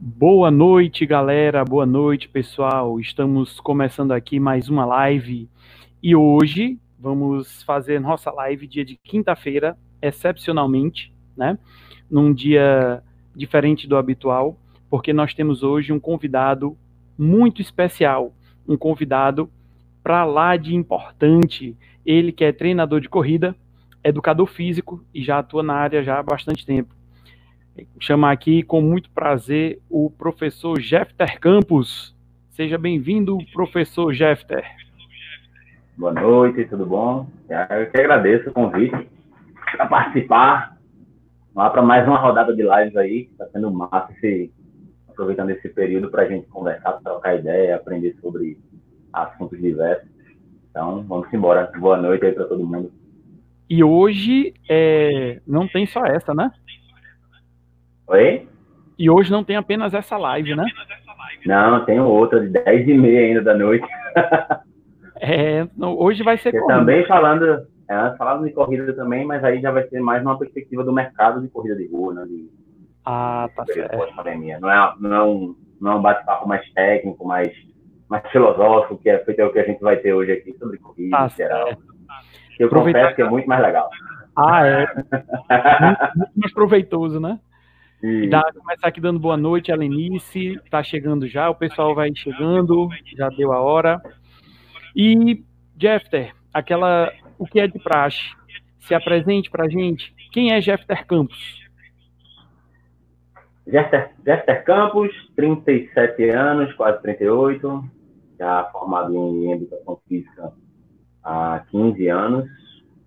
Boa noite, galera. Boa noite, pessoal. Estamos começando aqui mais uma live e hoje vamos fazer nossa live dia de quinta-feira, excepcionalmente, né? Num dia diferente do habitual, porque nós temos hoje um convidado muito especial, um convidado para lá de importante. Ele que é treinador de corrida, educador físico e já atua na área já há bastante tempo chamar aqui com muito prazer o professor Jefter Campos. Seja bem-vindo, professor Jefter. Boa noite, tudo bom? Eu que agradeço o convite para participar. Lá para mais uma rodada de lives aí, está sendo massa esse, aproveitando esse período para a gente conversar, trocar ideia, aprender sobre assuntos diversos. Então, vamos embora. Boa noite aí para todo mundo. E hoje é, não tem só essa, né? Oi? E hoje não tem apenas essa live, né? Não, tem outra de 10 e meia ainda da noite. é, hoje vai ser corrida. Também falando, é, falando de corrida também, mas aí já vai ser mais uma perspectiva do mercado de corrida de rua, né? De, ah, tá certo. Pandemia. Não é, não é um, não é um bate-papo mais técnico, mais, mais filosófico, que é feito é o que a gente vai ter hoje aqui sobre corrida tá em geral. Certo. Eu Aproveitar... confesso que é muito mais legal. Ah, é. muito, muito mais proveitoso, né? Dá, começar aqui dando boa noite a Lenice, está chegando já, o pessoal vai chegando, já deu a hora. E, Jefter, aquela, o que é de praxe? Se apresente para a gente. Quem é Jefter Campos? Jefter, Jefter Campos, 37 anos, quase 38, já formado em educação física há 15 anos,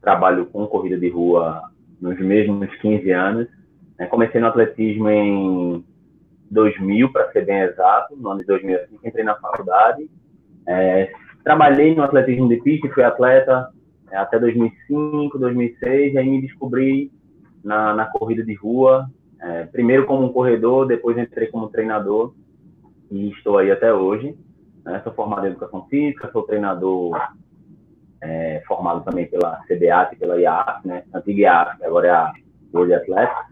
trabalho com corrida de rua nos mesmos 15 anos? Comecei no atletismo em 2000, para ser bem exato, no ano de 2005, entrei na faculdade. É, trabalhei no atletismo de pista fui atleta é, até 2005, 2006, e aí me descobri na, na corrida de rua, é, primeiro como um corredor, depois entrei como treinador e estou aí até hoje. Né? Sou formado em educação física, sou treinador é, formado também pela CBAT pela IAF, né? Antiga IAF, agora é a World Athletics.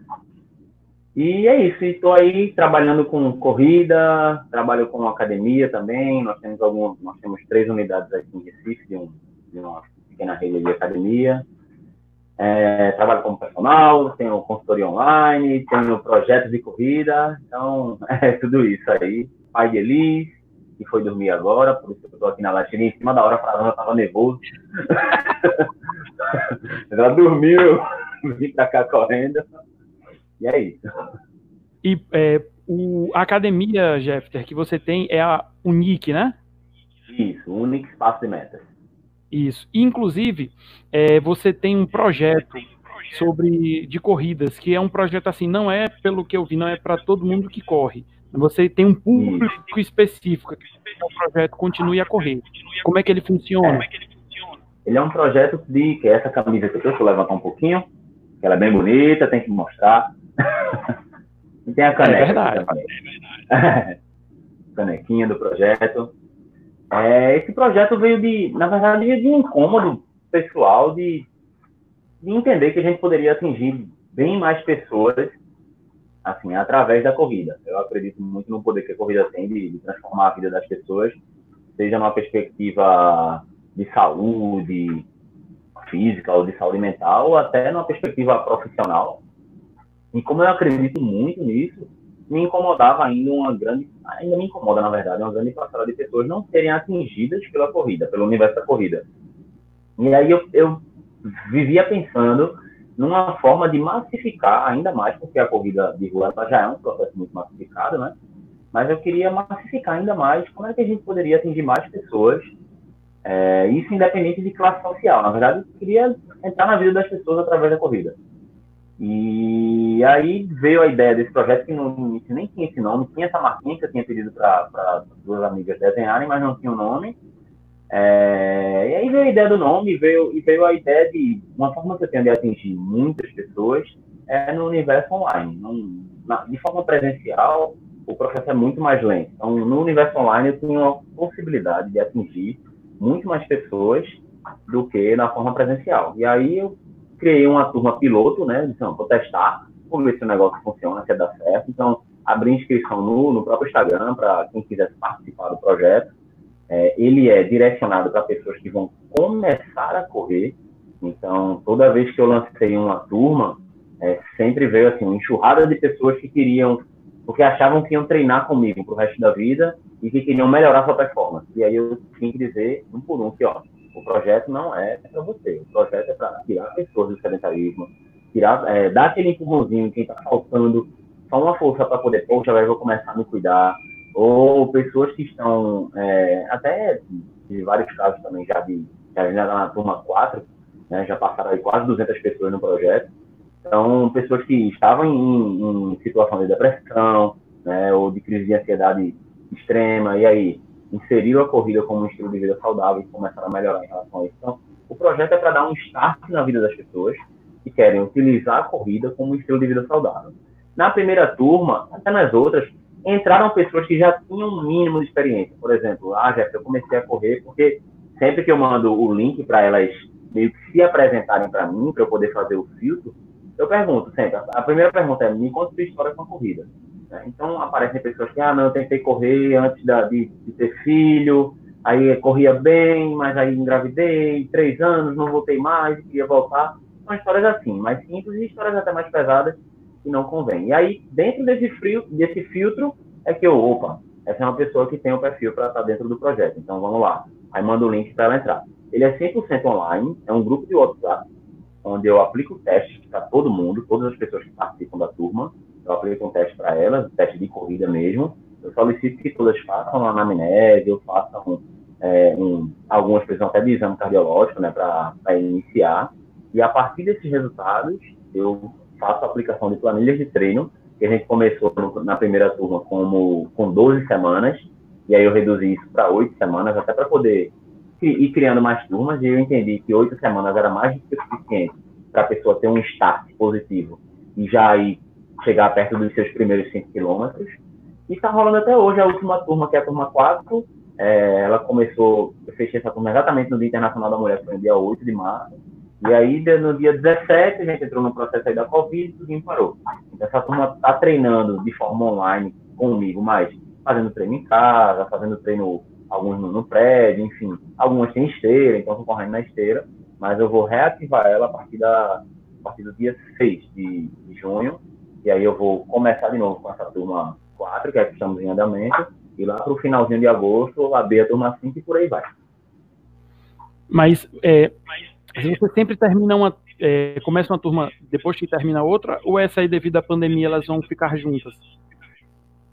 E é isso, estou aí trabalhando com corrida, trabalho com academia também. Nós temos algum, nós temos três unidades aqui em Recife de, um, de uma pequena rede de academia. É, trabalho como personal, tenho consultoria online, tenho projetos de corrida, então é tudo isso aí. Pai de Elis, que foi dormir agora, por isso que eu estou aqui na latinha em cima da hora para ela estava nervoso. Ela dormiu, vim para cá correndo. E é isso. E é, o, a academia, Jeffter, que você tem é a Unique, né? Isso, Unique Espaço de Metas. Isso. Inclusive, é, você tem um projeto sobre de corridas, que é um projeto assim, não é pelo que eu vi, não é para todo mundo que corre. Você tem um público Isso. específico que o projeto continue a correr. Como é que ele funciona? É. Ele é um projeto de que é essa camisa que eu estou levantar um pouquinho, que ela é bem bonita, tem que mostrar. e tem a caneca. É verdade. Canequinha do projeto. É, esse projeto veio de, na verdade, de um incômodo pessoal de, de entender que a gente poderia atingir bem mais pessoas assim, através da corrida. Eu acredito muito no poder que a corrida tem de, de, transformar a vida das pessoas, seja numa perspectiva de saúde física ou de saúde mental, ou até numa perspectiva profissional. E como eu acredito muito nisso, me incomodava ainda uma grande, ainda me incomoda, na verdade, uma grande parcela de pessoas não serem atingidas pela corrida, pelo universo da corrida. E aí eu, eu vivia pensando numa forma de massificar ainda mais, porque a corrida de rua já é um processo muito massificado, né? Mas eu queria massificar ainda mais como é que a gente poderia atingir mais pessoas, é, isso independente de classe social. Na verdade, eu queria entrar na vida das pessoas através da corrida. E aí veio a ideia desse projeto que não, nem tinha esse nome, tinha essa marquinha que eu tinha pedido para duas amigas desenharem, mas não tinha o um nome. É, e aí veio a ideia do nome, veio, e veio a ideia de uma forma que eu tenho de atingir muitas pessoas é no universo online. na, de forma presencial, o processo é muito mais lento. Então, no universo online, eu tenho a possibilidade de atingir muito mais pessoas do que na forma presencial. E aí eu criei uma turma piloto, né? Não, vou testar, vou ver se o negócio funciona, se dá certo. Então, abrir inscrição no, no próprio Instagram para quem quiser participar do projeto. É, ele é direcionado para pessoas que vão começar a correr. Então, toda vez que eu lancei uma turma, é, sempre veio assim, uma enxurrada de pessoas que queriam, porque achavam que iam treinar comigo para o resto da vida e que queriam melhorar sua performance. E aí eu tinha que dizer um por um que, ó, o projeto não é para você, o projeto é para tirar pessoas do sedentarismo, tirar, é, dar aquele empurrãozinho, quem está faltando só uma força para poder, poxa, agora eu vou começar a me cuidar, ou pessoas que estão, é, até de vários casos também, já de, já na turma 4, né, já passaram aí quase 200 pessoas no projeto, então, pessoas que estavam em, em situação de depressão, né, ou de crise de ansiedade extrema, e aí inseriram a corrida como um estilo de vida saudável e começaram a melhorar em relação a isso. Então, o projeto é para dar um start na vida das pessoas que querem utilizar a corrida como um estilo de vida saudável. Na primeira turma, até nas outras, entraram pessoas que já tinham um mínimo de experiência. Por exemplo, ah, Jéssica, eu comecei a correr porque sempre que eu mando o link para elas meio que se apresentarem para mim, para eu poder fazer o filtro, eu pergunto sempre. A primeira pergunta é: me conta sua história com a corrida. Né? Então, aparecem pessoas que, ah, não, eu tentei correr antes da, de, de, ter filho, aí corria bem, mas aí engravidei, três anos, não voltei mais, queria voltar. São histórias assim, mais simples e histórias até mais pesadas que não convém. E aí, dentro desse, frio, desse filtro, é que eu, opa, essa é uma pessoa que tem o um perfil para estar dentro do projeto. Então, vamos lá. Aí manda o link para ela entrar. Ele é 100% online, é um grupo de WhatsApp, onde eu aplico testes para todo mundo, todas as pessoas que participam da turma, eu aplico um teste para elas, teste de corrida mesmo. Eu solicito que todas façam uma anamnese, ou façam é, um, algumas precisam até de exame cardiológico, né, para iniciar. E a partir desses resultados, eu faço a aplicação de planilhas de treino, que a gente começou no, na primeira turma como, com 12 semanas, e aí eu reduzi isso para 8 semanas, até para poder ir criando mais turmas, e eu entendi que 8 semanas era mais do que suficiente para a pessoa ter um start positivo e já ir chegar perto dos seus primeiros 5 quilômetros. E está rolando até hoje a última turma, que é a turma 4. É, ela começou, eu fechei essa turma exatamente no Dia Internacional da Mulher, foi no dia 8 de março. E aí, no dia 17, a gente entrou no processo aí da Covid e tudo parou. Então, essa turma está treinando de forma online comigo, mas fazendo treino em casa, fazendo treino, alguns no, no prédio, enfim. Algumas têm esteira, então estão correndo na esteira. Mas eu vou reativar ela a partir, da, a partir do dia 6 de, de junho e aí eu vou começar de novo com essa turma 4, que é que estamos em andamento, e lá para o finalzinho de agosto, abrir a turma 5 e por aí vai. Mas é, você sempre termina uma. É, começa uma turma depois que termina outra, ou essa aí, devido à pandemia, elas vão ficar juntas?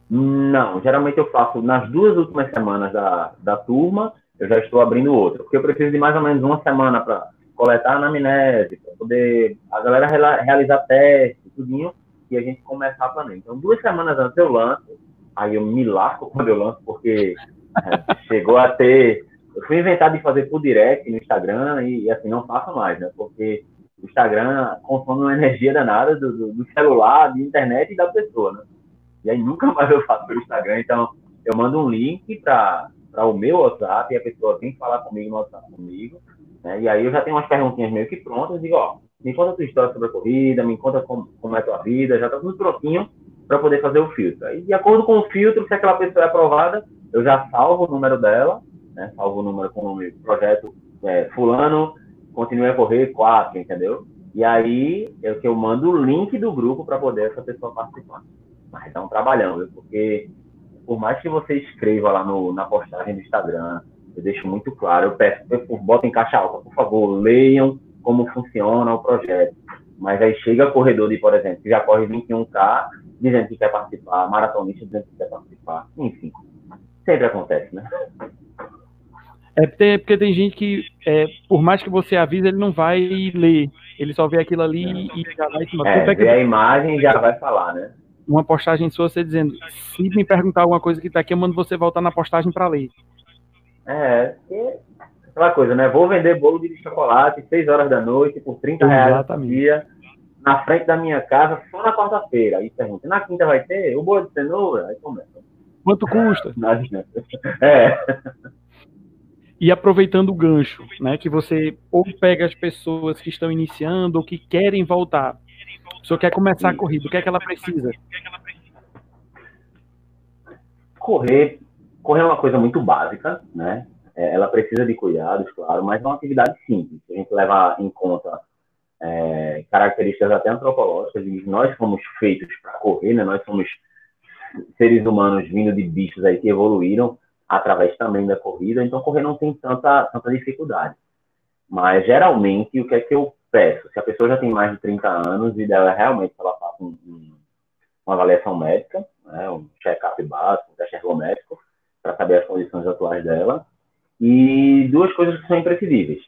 Não, geralmente eu faço nas duas últimas semanas da, da turma, eu já estou abrindo outra, porque eu preciso de mais ou menos uma semana para coletar a anamnese, para poder a galera realizar testes, tudinho, e a gente começar a planejar. Então, duas semanas antes eu lanço, aí eu me lasco quando eu lanço, porque é, chegou a ter. Eu fui inventar de fazer por direct no Instagram e, e, assim, não faço mais, né? Porque o Instagram consome uma energia danada do, do, do celular, da internet e da pessoa, né? E aí nunca mais eu faço pelo Instagram, então eu mando um link para o meu WhatsApp e a pessoa vem falar comigo no WhatsApp comigo, né? E aí eu já tenho umas perguntinhas meio que prontas e digo, ó, me conta a tua história sobre a corrida, me conta como, como é a tua vida, já está tudo prontinho para poder fazer o filtro. Aí, de acordo com o filtro, se aquela pessoa é aprovada, eu já salvo o número dela, né? salvo o número com o nome projeto é, fulano, continue a correr 4, entendeu? E aí é que eu mando o link do grupo para poder essa pessoa participar. Mas é um trabalhão, viu? porque por mais que você escreva lá no, na postagem do Instagram, eu deixo muito claro, eu peço, eu boto em caixa alta, por favor, leiam como funciona o projeto. Mas aí chega corredor de, por exemplo, que já corre 21K, dizendo que quer participar, maratonista dizendo que quer participar, enfim. Sempre acontece, né? É porque, porque tem gente que, é, por mais que você avise, ele não vai ler. Ele só vê aquilo ali é. e já vai em cima. É, vê a imagem e já vai falar, né? Uma postagem sua, você dizendo, se me perguntar alguma coisa que tá aqui, eu mando você voltar na postagem para ler. É, aquela coisa, né? Vou vender bolo de chocolate 6 horas da noite por 30 reais por dia na frente da minha casa só na quarta-feira. Aí pergunta, na quinta vai ter o bolo de cenoura? Aí começa. Quanto custa? é. E aproveitando o gancho, né, que você ou pega as pessoas que estão iniciando ou que querem voltar. Se quer começar a corrida, o que é que ela precisa? correr, correr é uma coisa muito básica, né? É, ela precisa de cuidados, claro, mas é uma atividade simples. Se a gente levar em conta é, características até antropológicas, e nós fomos feitos para correr, né? Nós somos seres humanos vindo de bichos aí que evoluíram através também da corrida, então correr não tem tanta, tanta dificuldade. Mas geralmente o que é que eu peço? Se a pessoa já tem mais de 30 anos, ideal é realmente ela faça um, um, uma avaliação médica, né, um check-up básico, um teste ergométrico, para saber as condições atuais dela. E duas coisas que são imprescindíveis.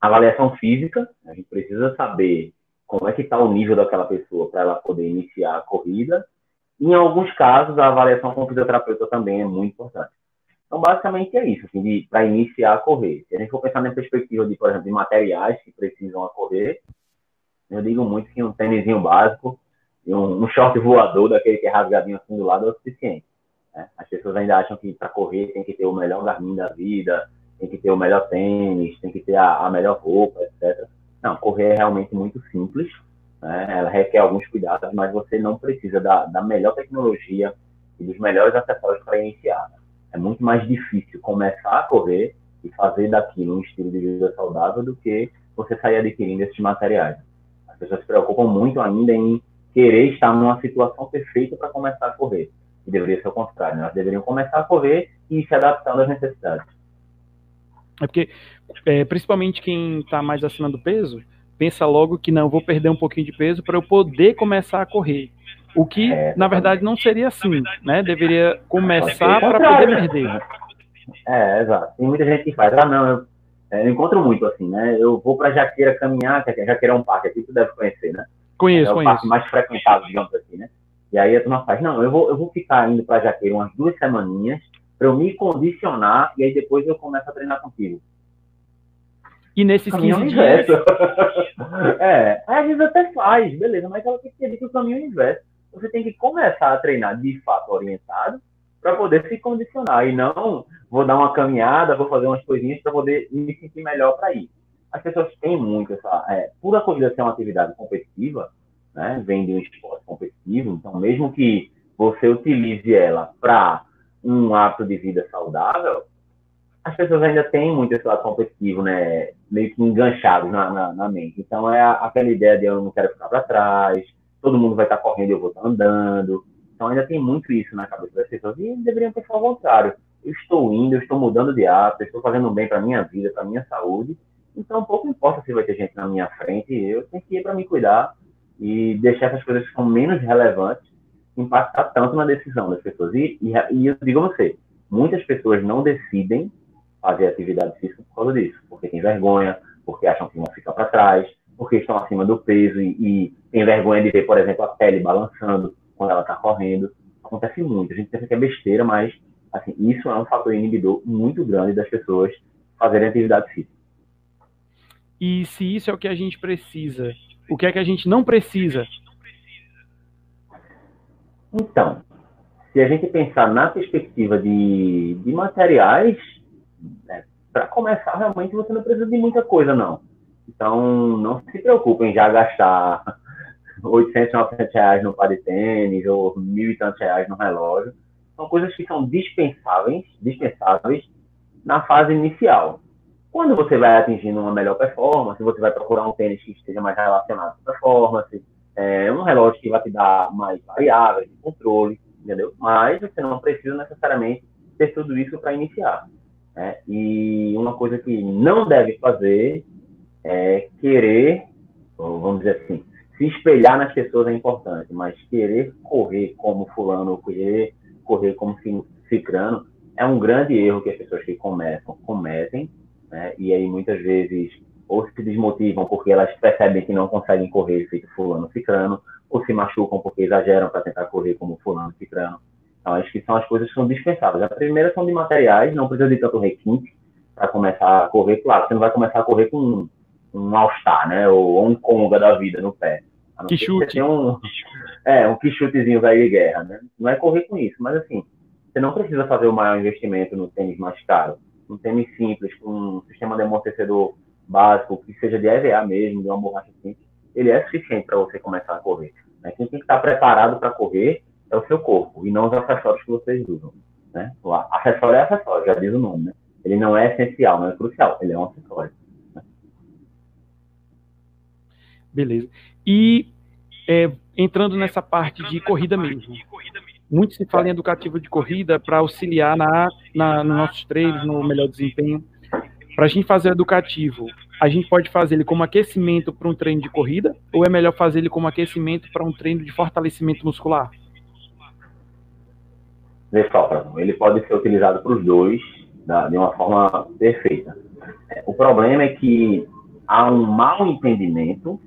Avaliação física, a gente precisa saber como é que está o nível daquela pessoa para ela poder iniciar a corrida. Em alguns casos, a avaliação com o fisioterapeuta também é muito importante. Então, basicamente é isso, assim, para iniciar a correr. Se a gente for pensar na perspectiva de, por exemplo, de materiais que precisam a correr, eu digo muito que um tênisinho básico e um, um short voador, daquele que é rasgadinho assim do lado, é o suficiente. Né? As pessoas ainda acham que para correr tem que ter o melhor Garmin da vida, tem que ter o melhor tênis, tem que ter a, a melhor roupa, etc. Não, correr é realmente muito simples, né? ela requer alguns cuidados, mas você não precisa da, da melhor tecnologia e dos melhores acessórios para iniciar. Né? é muito mais difícil começar a correr e fazer daquilo um estilo de vida saudável do que você sair adquirindo esses materiais. As pessoas se preocupam muito ainda em querer estar numa situação perfeita para começar a correr. E deveria ser o contrário. Né? Elas deveriam começar a correr e se adaptando às necessidades. É porque, é, principalmente quem está mais acima do peso, pensa logo que não, vou perder um pouquinho de peso para eu poder começar a correr. O que, é, na verdade, não seria assim, né? Deveria começar para poder perder. É, exato. Tem muita gente que faz, ah, não, eu, é, eu encontro muito assim, né? Eu vou para Jaqueira caminhar, que Jaqueira é um parque aqui, tu deve conhecer, né? Conheço, é o conheço. parque mais frequentado, digamos assim, né? E aí a turma faz, não, eu vou, eu vou ficar indo para Jaqueira umas duas semaninhas para eu me condicionar e aí depois eu começo a treinar contigo. E nesses 15 dias... é, às vezes até faz, beleza, mas ela tem que ter que o caminho inverso você tem que começar a treinar de fato orientado para poder se condicionar e não vou dar uma caminhada, vou fazer umas coisinhas para poder me sentir melhor para ir. As pessoas têm muito essa, é, por a corrida ser uma atividade competitiva, né, vem de um esporte competitivo, então mesmo que você utilize ela para um hábito de vida saudável, as pessoas ainda têm muito esse lado competitivo, né, meio que enganchados na, na, na mente. Então é aquela ideia de eu não quero ficar para trás, todo mundo vai estar correndo e eu vou estar andando. Então ainda tem muito isso na cabeça das pessoas e deveriam pensar ao contrário. Eu estou indo, eu estou mudando de hábito, estou fazendo bem para minha vida, para minha saúde. Então pouco importa se vai ter gente na minha frente, eu tenho que ir para me cuidar e deixar essas coisas que são menos relevantes impactar tanto na decisão das pessoas. E, e, e eu digo a você, muitas pessoas não decidem fazer atividade física por causa disso, porque tem vergonha, porque acham que vão ficar para trás, porque estão acima do peso e, e tem vergonha de ver, por exemplo, a pele balançando quando ela está correndo. Acontece muito. A gente pensa que é besteira, mas assim, isso é um fator inibidor muito grande das pessoas fazerem atividade física. E se isso é o que a gente precisa, o que é que a gente não precisa? Então, se a gente pensar na perspectiva de, de materiais, né, para começar, realmente você não precisa de muita coisa, não. Então, não se preocupem já gastar 800, 900 reais no par de tênis ou mil e tantos reais no relógio. São coisas que são dispensáveis, dispensáveis na fase inicial. Quando você vai atingindo uma melhor performance, você vai procurar um tênis que esteja mais relacionado com performance, é, um relógio que vai te dar mais variáveis de controle, entendeu? Mas você não precisa necessariamente ter tudo isso para iniciar. Né? E uma coisa que não deve fazer é, querer, vamos dizer assim, se espelhar nas pessoas é importante, mas querer correr como fulano, querer correr como cicrano, é um grande erro que as pessoas que começam cometem, né? e aí muitas vezes ou se desmotivam porque elas percebem que não conseguem correr feito fulano cicrano, ou se machucam porque exageram para tentar correr como fulano cicrano. Então, acho que são as coisas que são dispensáveis. A primeira são de materiais, não precisa de tanto requinte para começar a correr. Claro, você não vai começar a correr com um All-Star, né? Ou um Conga da vida no pé. Que chute. Um, é, um que chutezinho velho de guerra, né? Não é correr com isso, mas assim, você não precisa fazer o maior investimento no tênis mais caro. Um tênis simples, com um sistema de amortecedor básico, que seja de EVA mesmo, de uma borracha simples, ele é suficiente para você começar a correr. Né? Quem tem que estar preparado para correr é o seu corpo, e não os acessórios que vocês usam. Né? O acessório é acessório, já diz o nome. Né? Ele não é essencial, não é crucial, ele é um acessório. Né? Beleza. E é, entrando nessa parte de corrida mesmo. Muito se fala em educativo de corrida para auxiliar na, na, nos nossos treinos, no melhor desempenho. Para a gente fazer o educativo, a gente pode fazer ele como aquecimento para um treino de corrida ou é melhor fazer ele como aquecimento para um treino de fortalecimento muscular? Só, ele pode ser utilizado para os dois de uma forma perfeita. O problema é que há um mau entendimento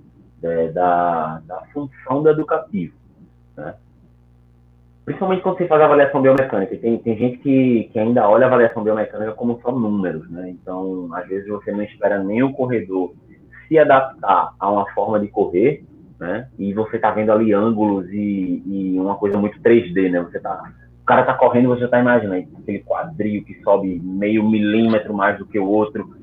é, da, da função do educativo. Né? Principalmente quando você faz a avaliação biomecânica. Tem, tem gente que, que ainda olha a avaliação biomecânica como só números, né? Então, às vezes você não espera nem o corredor se adaptar a uma forma de correr, né? E você está vendo ali ângulos e, e, uma coisa muito 3D, né? Você tá, o cara está correndo você está imaginando aquele quadril que sobe meio milímetro mais do que o outro,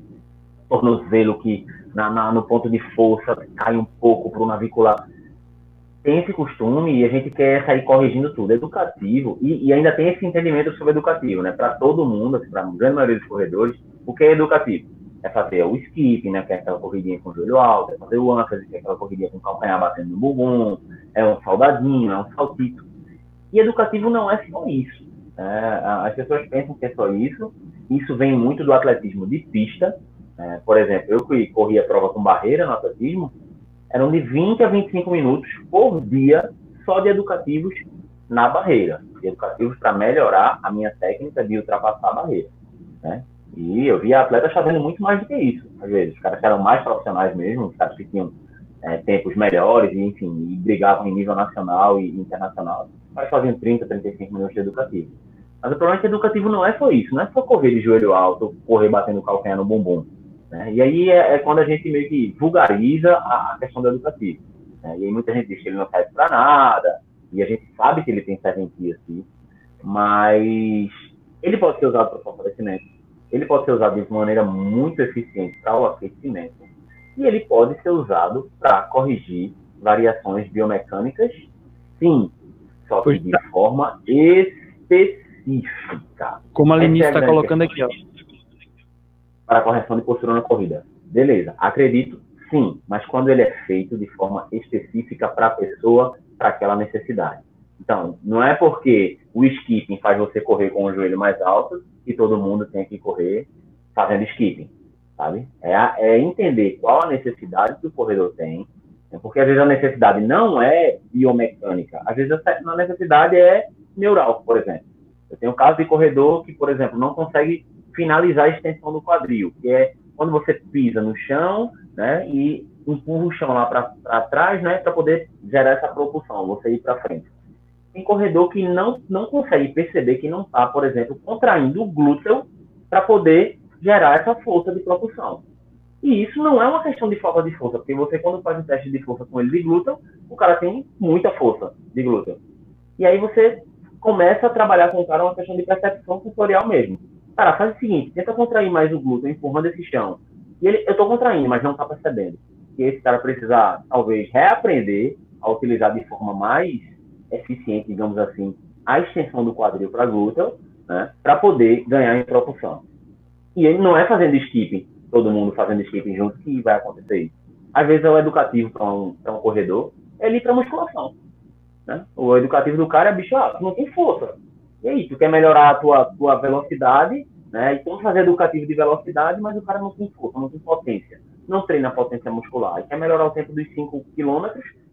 tornozelo que na, na, no ponto de força cai um pouco para o navicular tem esse costume e a gente quer sair corrigindo tudo. Educativo, e, e ainda tem esse entendimento sobre educativo, né? Para todo mundo, assim, para a grande maioria dos corredores, o que é educativo? É fazer o skip, né? Que é aquela corridinha com o joelho alto, é fazer o ênfase, que é aquela corridinha com o calcanhar batendo no bumbum, é um saudadinho, é um saltito. E educativo não é só isso. É, as pessoas pensam que é só isso. Isso vem muito do atletismo de pista. É, por exemplo, eu que corri a prova com barreira no atletismo, eram de 20 a 25 minutos por dia só de educativos na barreira, educativos para melhorar a minha técnica de ultrapassar a barreira, né? E eu via atletas fazendo muito mais do que isso, às vezes. Os caras eram mais profissionais mesmo, os caras que tinham é, tempos melhores, e, enfim, e brigavam em nível nacional e internacional. Mas faziam 30, 35 minutos de educativo. Mas o problema é que educativo não é só isso, não é só correr de joelho alto, correr batendo calcanhar no bumbum. Né? E aí é, é, quando a gente meio que vulgariza a, a questão do educativo. Né? E aí muita gente diz que ele não serve para nada, e a gente sabe que ele tem serventia, sim, mas ele pode ser usado para fortalecimento, ele pode ser usado de maneira muito eficiente para o aquecimento, e ele pode ser usado para corrigir variações biomecânicas, sim, só que de forma específica. Como a Lenice está é colocando aqui, ó para correção de postura na corrida. Beleza, acredito sim, mas quando ele é feito de forma específica para a pessoa, para aquela necessidade. Então, não é porque o skipping faz você correr com o joelho mais alto que todo mundo tem que correr fazendo skipping, sabe? É, é entender qual a necessidade que o corredor tem, né? porque às vezes a necessidade não é biomecânica, às vezes a necessidade é neural, por exemplo. Eu tenho um caso de corredor que, por exemplo, não consegue finalizar a extensão do quadril, que é quando você pisa no chão, né, e empurra o chão lá para trás, né, para poder gerar essa propulsão, você ir para frente. Tem corredor que não, não consegue perceber que não está, por exemplo, contraindo o glúteo para poder gerar essa força de propulsão. E isso não é uma questão de falta de força, porque você, quando faz um teste de força com ele de glúteo, o cara tem muita força de glúteo. E aí você começa a trabalhar com o cara uma questão de percepção sensorial mesmo. Cara, faz o seguinte, tenta contrair mais o glúteo, empurrando esse chão. E ele, eu tô contraindo, mas não tá percebendo. E esse cara precisa, talvez, reaprender a utilizar de forma mais eficiente, digamos assim, a extensão do quadril para glúteo, né, para poder ganhar em propulsão. E ele não é fazendo skipping, todo mundo fazendo skipping junto, que vai acontecer isso. Às vezes é o educativo para um, um corredor, é ele ir para musculação. Né? O educativo do cara é bicho, ah, não tem força. E aí, tu quer melhorar a tua, tua velocidade, né? Então fazer educativo de velocidade, mas o cara não tem força, não tem potência. Não treina potência muscular. E quer melhorar o tempo dos 5 km,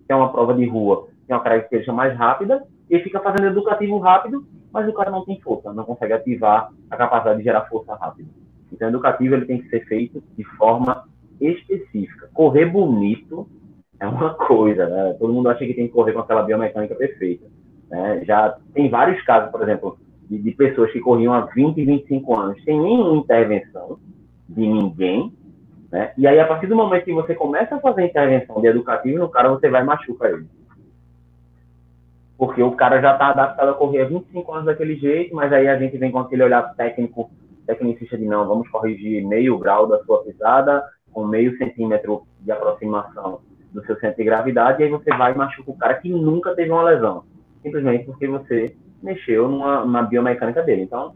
que é uma prova de rua, que é uma característica mais rápida, e fica fazendo educativo rápido, mas o cara não tem força, não consegue ativar a capacidade de gerar força rápida. Então, educativo ele tem que ser feito de forma específica. Correr bonito é uma coisa, né? Todo mundo acha que tem que correr com aquela biomecânica perfeita. Né? Já tem vários casos, por exemplo, de, de, pessoas que corriam há 20, 25 anos sem nenhuma intervenção de ninguém. Né? E aí, a partir do momento que você começa a fazer intervenção de educativo no cara, você vai machucar ele. Porque o cara já está adaptado a correr há 25 anos daquele jeito, mas aí a gente vem com aquele olhar técnico, tecnicista de não, vamos corrigir meio grau da sua pisada, com meio centímetro de aproximação do seu centro de gravidade, e aí você vai e machuca o cara que nunca teve uma lesão simplesmente porque você mexeu numa, numa biomecânica dele. Então,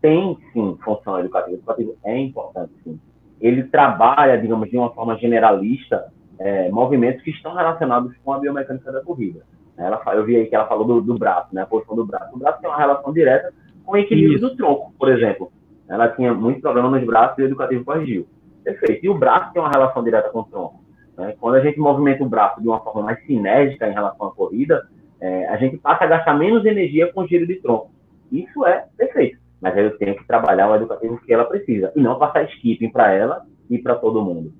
tem sim função educativa. Educativo é importante, sim. Ele trabalha, digamos, de uma forma generalista, é, movimentos que estão relacionados com a biomecânica da corrida. Ela, eu vi aí que ela falou do, do, braço, né, a posição do braço. O braço tem uma relação direta com o equilíbrio Isso. do tronco, por exemplo. Ela tinha muito problema nos braços e o educativo corrigiu. Perfeito. E o braço tem uma relação direta com o tronco. Né? Quando a gente movimenta o braço de uma forma mais sinérgica em relação à corrida, é, a gente passa a gastar menos energia com giro de tronco. Isso é perfeito. Mas aí eu tenho que trabalhar o educativo que ela precisa. E não passar skipping para ela e para todo mundo.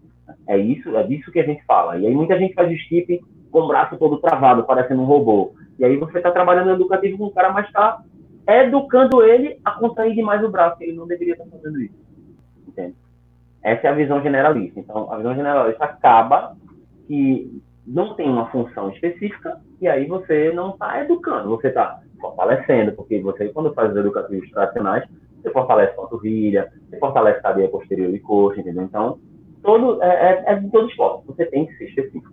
É isso, é disso que a gente fala. E aí muita gente faz skipping com o braço todo travado, parecendo um robô. E aí você está trabalhando educativo com o cara, mas está educando ele a contrair demais o braço. Ele não deveria estar fazendo isso. Entende? Essa é a visão generalista. Então, a visão generalista acaba que não tem uma função específica e aí você não está educando, você está fortalecendo, porque você, quando faz os educativos tradicionais, você fortalece panturrilha, você fortalece cadeia posterior e coxa, entendeu? Então, todo, é, é, é de todo esporte, você tem que ser específico.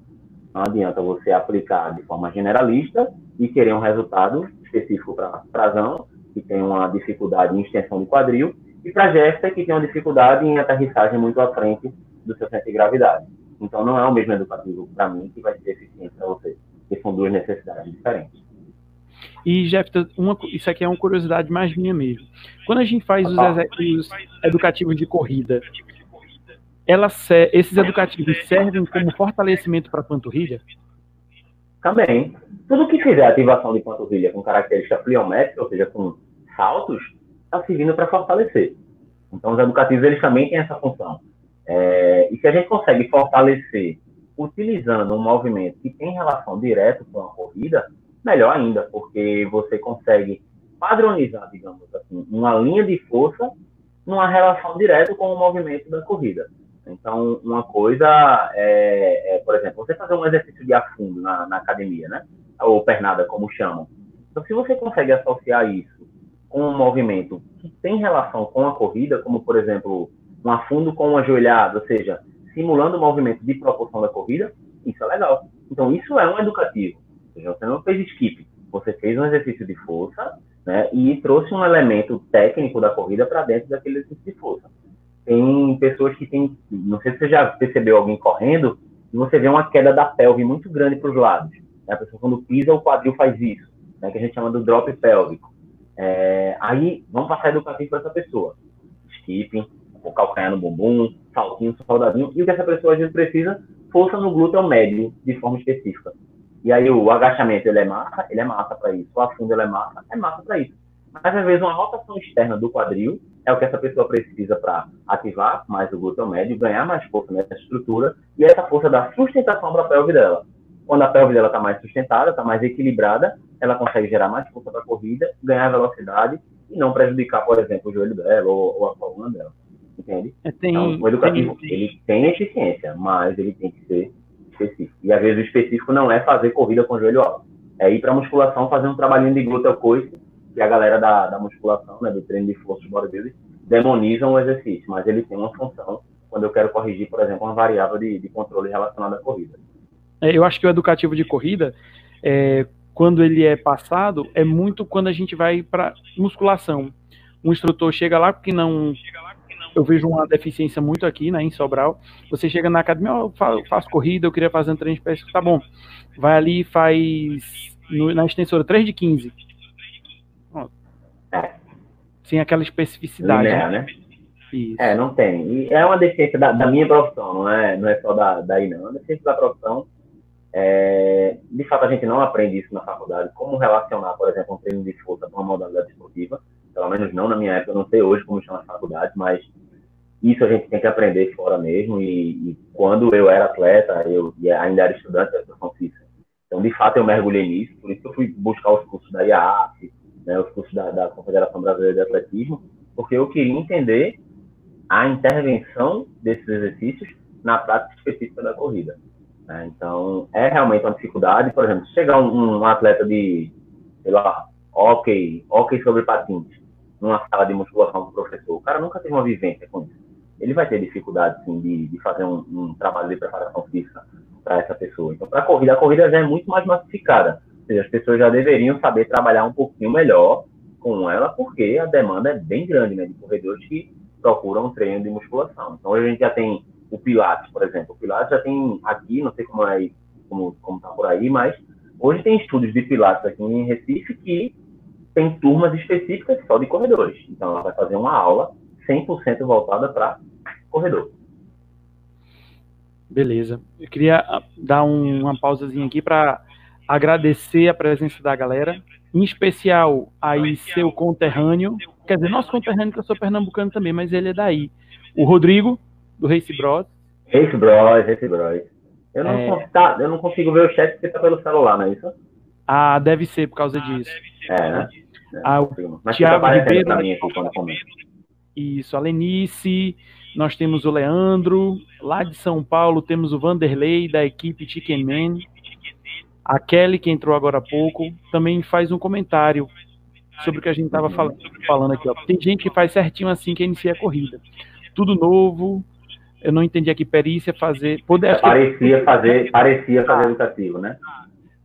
Não adianta você aplicar de forma generalista e querer um resultado específico para Frazão, que tem uma dificuldade em extensão de quadril, e para Jéssica, que tem uma dificuldade em aterrissagem muito à frente do seu centro de gravidade. Então, não é o mesmo educativo para mim que vai ser eficiente para você, porque são duas necessidades diferentes. E, Jeff, uma, isso aqui é uma curiosidade mais minha mesmo. Quando a gente faz os, os educativos de corrida, esses educativos servem como fortalecimento para a panturrilha? Também. Tudo que fizer ativação de panturrilha com característica pliométrica, ou seja, com saltos, está servindo para fortalecer. Então, os educativos eles também têm essa função. É, e se a gente consegue fortalecer utilizando um movimento que tem relação direta com a corrida, melhor ainda, porque você consegue padronizar, digamos assim, uma linha de força numa relação direta com o movimento da corrida. Então, uma coisa é, é por exemplo, você fazer um exercício de afundo na, na academia, né? Ou pernada, como chamam. Então, se você consegue associar isso com um movimento que tem relação com a corrida, como, por exemplo, um afundo com uma joelhada, ou seja, simulando o movimento de proporção da corrida, isso é legal. Então, isso é um educativo. Você não fez skip, você fez um exercício de força né, e trouxe um elemento técnico da corrida para dentro daquele exercício de força. Tem pessoas que têm, não sei se você já percebeu alguém correndo, e você vê uma queda da pelve muito grande para os lados. A pessoa, quando pisa, o quadril faz isso, né, que a gente chama do drop pélvico. É, aí, vamos passar educativo para essa pessoa. Skipping, o calcanhar no bumbum, saltinho, soldadinho, e o que essa pessoa às vezes precisa, força no glúteo médio, de forma específica. E aí o agachamento, ele é massa, ele é massa para isso. O afundo, ele é massa, é massa para isso. Mas às vezes uma rotação externa do quadril é o que essa pessoa precisa para ativar mais o glúteo médio, ganhar mais força nessa estrutura, e essa força dá sustentação para a pelve dela. Quando a pelve dela está mais sustentada, está mais equilibrada, ela consegue gerar mais força para a corrida, ganhar velocidade e não prejudicar, por exemplo, o joelho dela ou, ou a coluna dela entende? É, tem, então, o educativo, tem, ele tem eficiência, mas ele tem que ser específico. E às vezes o específico não é fazer corrida com joelho alto. É ir para musculação, fazer um trabalhinho de glúteo coice, que a galera da, da musculação, né, do treino de força de bodybuilding, demonizam o exercício, mas ele tem uma função quando eu quero corrigir, por exemplo, uma variável de, de controle relacionada à corrida. É, eu acho que o educativo de corrida, é, quando ele é passado, é muito quando a gente vai para musculação. Um instrutor chega lá porque não eu vejo uma deficiência muito aqui, né, em Sobral. Você chega na academia, eu faço corrida, eu queria fazer um treino de pesca, tá bom. Vai ali e faz no, na extensora 3 de 15. É. Sem aquela especificidade. Linear, né? Isso. É, não tem. E é uma deficiência da, da, minha profissão, não é, não é só da, daí não. É uma deficiência da profissão. É, de fato, a gente não aprende isso na faculdade, como relacionar, por exemplo, um treino de força com uma modalidade esportiva. Pelo menos não na minha época, eu não sei hoje como chama a faculdade, mas isso a gente tem que aprender fora mesmo. E, e quando eu era atleta, eu ainda era estudante da educação física. Então, de fato, eu mergulhei nisso. Por isso eu fui buscar os cursos da IAAF, né, os cursos da, da Confederação Brasileira de Atletismo, porque eu queria entender a intervenção desses exercícios na prática específica da corrida. Né? Então, é realmente uma dificuldade. Por exemplo, chegar um, um atleta de, sei lá, hockey, hockey sobre patins, numa sala de musculação com o professor, o cara nunca teve uma vivência com isso ele vai ter dificuldade sim, de, de fazer um, um, trabalho de preparação física para essa pessoa. Então, para a corrida, a corrida já é muito mais massificada. seja, as pessoas já deveriam saber trabalhar um pouquinho melhor com ela, porque a demanda é bem grande, né, de corredores que procuram treino de musculação. Então, hoje a gente já tem o Pilates, por exemplo. O Pilates já tem aqui, não sei como é como, como tá por aí, mas hoje tem estudos de Pilates aqui em Recife que tem turmas específicas só de corredores. Então, ela vai fazer uma aula 100% voltada para corredor. Beleza. Eu queria ah, dar um, uma pausazinha aqui para agradecer a presença da galera, em especial aí seu conterrâneo, quer dizer, nosso conterrâneo que eu sou pernambucano também, mas ele é daí. O Rodrigo, do Race Bros. Race Bros, Race Bros. Eu não, é... consigo, tá, eu não consigo ver o chat porque tá pelo celular, não é isso? Ah, deve ser por causa disso. É, né? Ah, o Mas Thiago Ribeiro. Mim aqui quando Isso, a Lenice, nós temos o Leandro, lá de São Paulo temos o Vanderlei, da equipe Chicken Man. A Kelly, que entrou agora há pouco, também faz um comentário sobre o que a gente estava falando, falando aqui. Ó. Tem gente que faz certinho assim que inicia a corrida. Tudo novo, eu não entendi aqui, perícia, fazer. Poder, parecia fazer, parecia fazer educativo, né?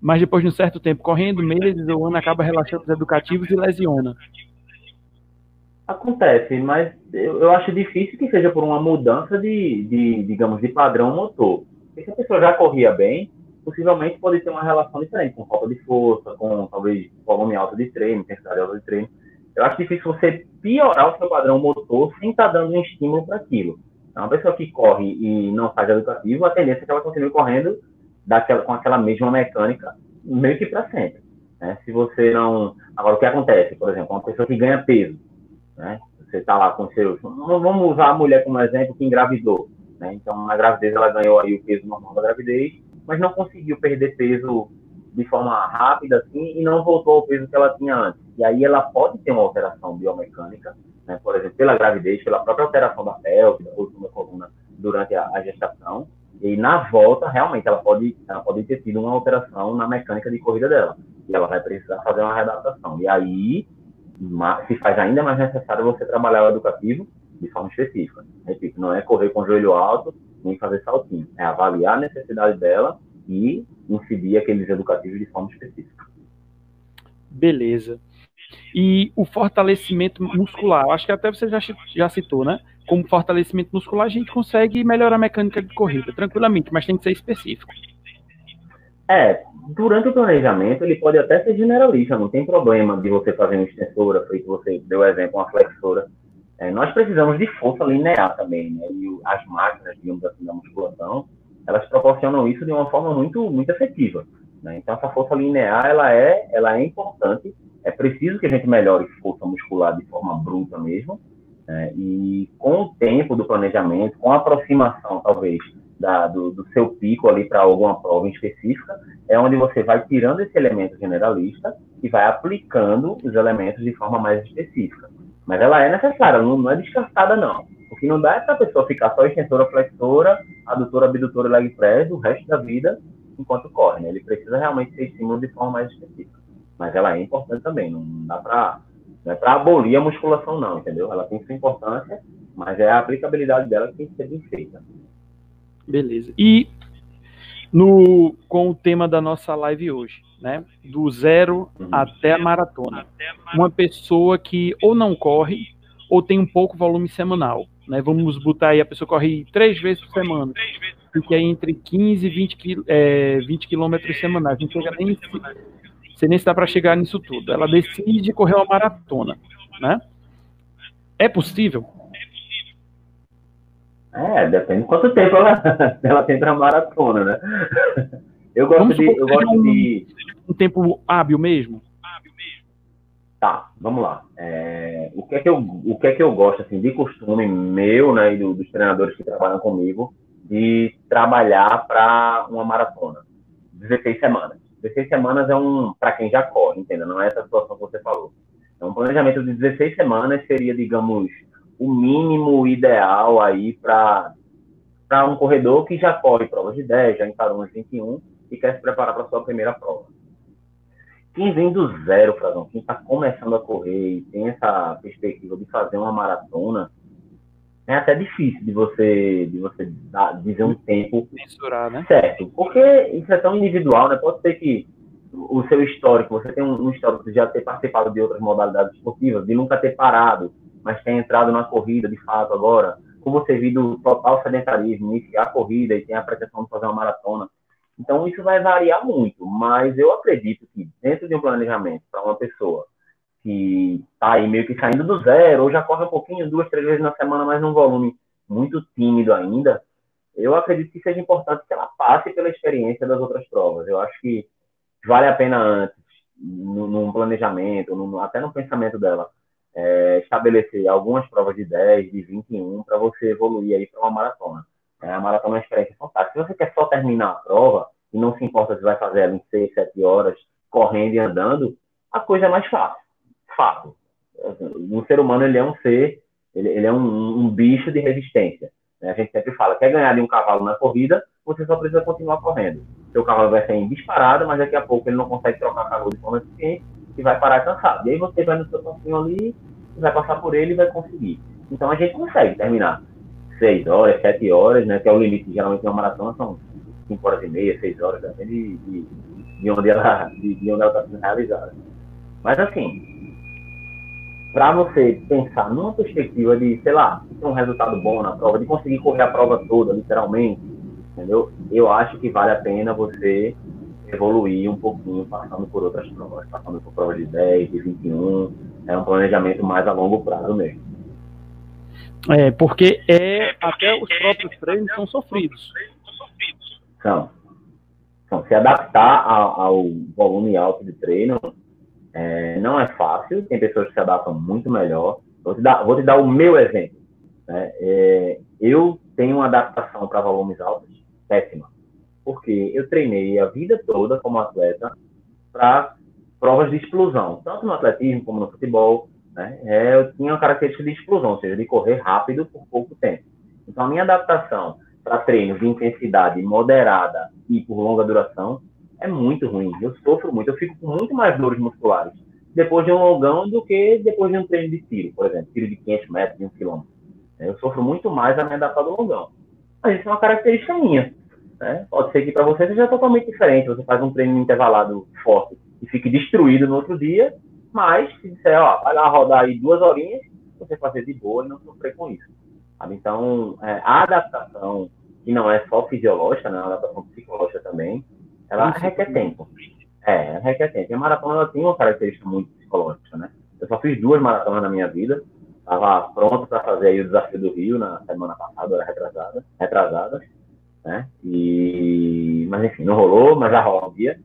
Mas depois de um certo tempo correndo, meses ou ano, acaba relaxando os educativos e lesiona. Acontece, mas eu, eu, acho difícil que seja por uma mudança de, de, digamos, de padrão motor. Se a pessoa já corria bem, possivelmente pode ter uma relação diferente, com falta de força, com talvez volume alto de treino, intensidade alta de treino. Eu acho difícil você piorar o seu padrão motor sem estar tá dando um estímulo para aquilo. Então, uma pessoa que corre e não faz educativo, a tendência é que ela continue correndo daquela, com aquela mesma mecânica meio que para sempre. Né? Se você não. Agora, o que acontece? Por exemplo, uma pessoa que ganha peso né? Você está lá com seus. Vamos usar a mulher como exemplo que engravidou. Né? Então, na gravidez, ela ganhou aí o peso normal da gravidez, mas não conseguiu perder peso de forma rápida assim e não voltou ao peso que ela tinha antes. E aí ela pode ter uma alteração biomecânica, né? por exemplo, pela gravidez, pela própria alteração da pelve, da da coluna durante a, a, gestação. E na volta, realmente, ela pode, ela pode ter tido uma alteração na mecânica de corrida dela. E ela vai precisar fazer uma readaptação. E aí se faz ainda mais necessário você trabalhar o educativo de forma específica. Repito, não é correr com o joelho alto nem fazer saltinho, é avaliar a necessidade dela e incidir aqueles educativos de forma específica. Beleza. E o fortalecimento muscular, acho que até você já, já citou, né? Como fortalecimento muscular, a gente consegue melhorar a mecânica de corrida tranquilamente, mas tem que ser específico. É, durante o planejamento, ele pode até ser generalista, não tem problema de você fazer uma extensora, feito você deu exemplo, uma flexora. É, nós precisamos de força linear também, né? E as máquinas, digamos assim, da musculação, elas proporcionam isso de uma forma muito, muito efetiva. Né? Então, essa força linear, ela é, ela é importante. É preciso que a gente melhore força muscular de forma bruta mesmo. Né? E com o tempo do planejamento, com a aproximação, talvez, da, do, do, seu pico ali para alguma prova específica, é onde você vai tirando esse elemento generalista e vai aplicando os elementos de forma mais específica. Mas ela é necessária, não, não é descartada não. O que não dá é para a pessoa ficar só extensora, flexora, adutora, abdutora e leg press o resto da vida enquanto corre. Né? Ele precisa realmente ser estímulo de forma mais específica. Mas ela é importante também, não dá para é para abolir a musculação não, entendeu? Ela tem sua importância, mas é a aplicabilidade dela que tem que ser bem feita. Beleza. E no, com o tema da nossa live hoje, né? Do zero uhum. até a maratona. Uma pessoa que ou não corre ou tem um pouco volume semanal. Né? Vamos botar aí, a pessoa corre três vezes por semana. Fica aí entre 15 e 20, é, 20 quilômetros semanais. Não chega nem, você nem está para chegar nisso tudo. Ela decide correr uma maratona. Né? É possível? É, depende de quanto tempo ela, ela tem para maratona, né? Eu gosto vamos de. Eu gosto um, de... um tempo hábil mesmo? Tá, vamos lá. É, o, que é que eu, o que é que eu gosto, assim, de costume meu, né, e do, dos treinadores que trabalham comigo, de trabalhar para uma maratona? 16 semanas. 16 semanas é um, para quem já corre, entenda, não é essa situação que você falou. Então, um planejamento de 16 semanas seria, digamos, o mínimo ideal aí para um corredor que já corre provas de 10, já encarou uns 21 e quer se preparar para sua primeira prova. Quem vem do zero, Frazão, quem está começando a correr e tem essa perspectiva de fazer uma maratona, é até difícil de você, de você dar, dizer um tempo Mensurar, né? certo. Porque isso é tão individual, né? Pode ser que o seu histórico, você tem um, histórico de já ter participado de outras modalidades esportivas, de nunca ter parado, mas ter entrado na corrida de fato agora, como você viu do total sedentarismo, iniciar a corrida e tem a pretensão de fazer uma maratona. Então, isso vai variar muito, mas eu acredito que dentro de um planejamento para uma pessoa que está aí meio que saindo do zero, ou já corre um pouquinho, duas, três vezes na semana, mas num volume muito tímido ainda, eu acredito que seja importante que ela passe pela experiência das outras provas. Eu acho que vale a pena antes, num planejamento, até no pensamento dela, é, estabelecer algumas provas de 10, de 21, para você evoluir aí para uma maratona. É, a maratona é uma experiência fantástica. Se você quer só terminar a prova, e não se importa se vai fazer ela em 6, 7 horas, correndo e andando, a coisa é mais fácil. Fato. Um ser humano, ele é um ser, ele, ele é um, um bicho de resistência. Né? A gente sempre fala, quer ganhar de um cavalo na corrida, você só precisa continuar correndo. Seu cavalo vai sair disparado, mas daqui a pouco ele não consegue trocar cavalo de forma eficiente e vai parar cansado. E aí você vai no seu cantinho ali, vai passar por ele e vai conseguir. Então a gente consegue terminar 6 horas, 7 horas, né? Que é o limite, geralmente, uma maratona são 5 horas e meia, 6 horas, depende de, de, onde ela de, de onde ela está sendo realizada. Mas assim, para você pensar numa perspectiva de, sei lá, ter um resultado bom na prova, de conseguir correr a prova toda, literalmente, entendeu? Eu acho que vale a pena você evoluir um pouquinho passando por outras provas, passando por provas de 10, de 21, é um planejamento mais a longo prazo mesmo. É, porque é, até os próprios treinos são sofridos. São. Então, se adaptar ao, ao volume alto de treino é, não é fácil, tem pessoas que se adaptam muito melhor. Vou te dar, vou te dar o meu exemplo. Né? É, eu tenho uma adaptação para volumes altos péssima, porque eu treinei a vida toda como atleta para provas de explosão, tanto no atletismo como no futebol. Né? É, eu tinha uma característica de explosão, ou seja, de correr rápido por pouco tempo. Então, a minha adaptação para treinos de intensidade moderada e por longa duração é muito ruim. Eu sofro muito, eu fico com muito mais dores musculares depois de um longão do que depois de um treino de tiro, por exemplo, tiro de 500 metros, de 1 km. Eu sofro muito mais a me adaptar do longão. Mas isso é uma característica minha. Né? Pode ser que para você seja totalmente diferente. Você faz um treino intervalado forte e fique destruído no outro dia, mas se disser, ó, vai lá rodar aí duas horinhas, você fazer de boa e não sofrer com isso. Sabe? Então, é, a adaptação, que não é só fisiológica, né? a adaptação psicológica também, ela requer tempo. É, requer tempo. E a maratona tem uma característica muito psicológica, né? Eu só fiz duas maratonas na minha vida. Estava pronto para fazer aí o desafio do Rio na semana passada, era retrasada, retrasada, né? E mas enfim, não rolou, mas já rola um dia.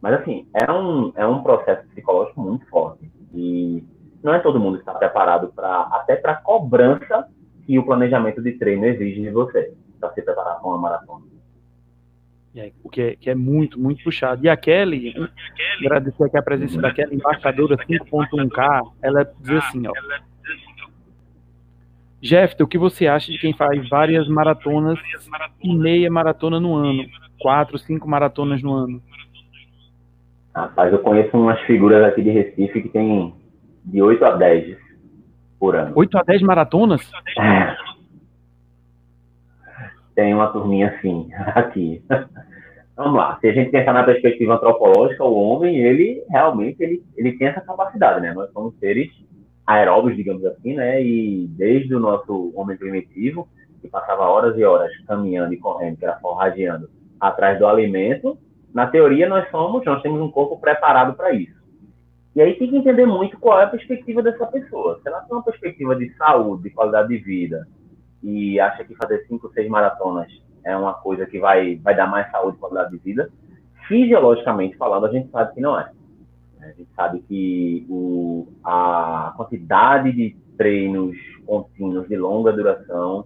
Mas assim, é um é um processo psicológico muito forte e não é todo mundo que está preparado para até para cobrança que o planejamento de treino exige de você para se preparar para uma maratona. É, o que é, que é muito, muito puxado. E a Kelly, agradecer aqui a presença daquela embaixadora 5.1K, ela diz assim, ó. Jeff, o que você acha de quem faz várias maratonas e meia maratona no ano? Quatro, cinco maratonas no ano? Rapaz, eu conheço umas figuras aqui de Recife que tem de 8 a 10 por ano. 8 a 10 maratonas? É tem uma turminha assim, aqui. Vamos lá, se a gente pensar na perspectiva antropológica, o homem, ele realmente ele, ele tem essa capacidade, né? Nós somos seres aeróbios, digamos assim, né? E desde o nosso homem primitivo, que passava horas e horas caminhando e correndo, que era forrageando atrás do alimento, na teoria nós somos, nós temos um corpo preparado para isso. E aí tem que entender muito qual é a perspectiva dessa pessoa. Se ela tem uma perspectiva de saúde, de qualidade de vida, e acha que fazer cinco, seis maratonas é uma coisa que vai, vai dar mais saúde e qualidade de vida, fisiologicamente falando, a gente sabe que não é. A gente sabe que o, a quantidade de treinos contínuos de longa duração,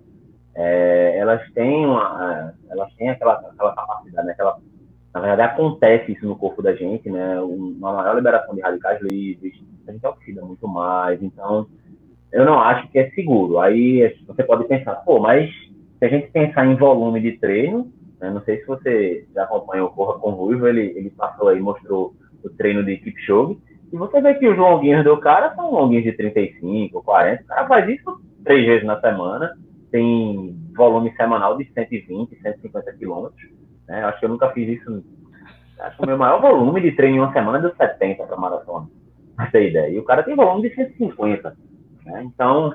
é, elas têm uma, elas têm aquela, aquela capacidade, né? aquela, na verdade acontece isso no corpo da gente, né? Uma maior liberação de radicais livres, a gente oxida muito mais, então eu não acho que é seguro. Aí você pode pensar, pô, mas se a gente pensar em volume de treino, né, não sei se você já acompanha o Corra com o Ruivo, ele, ele passou aí, mostrou o treino de Kipchoge, e você vê que os longuinhos do cara são longuinhos de 35, 40, o cara faz isso três vezes na semana, tem volume semanal de 120, 150 quilômetros, né, acho que eu nunca fiz isso Acho que o meu maior volume de treino em uma semana deu 70 para maratona. Ter ideia. E o cara tem volume de 150. Né? Então,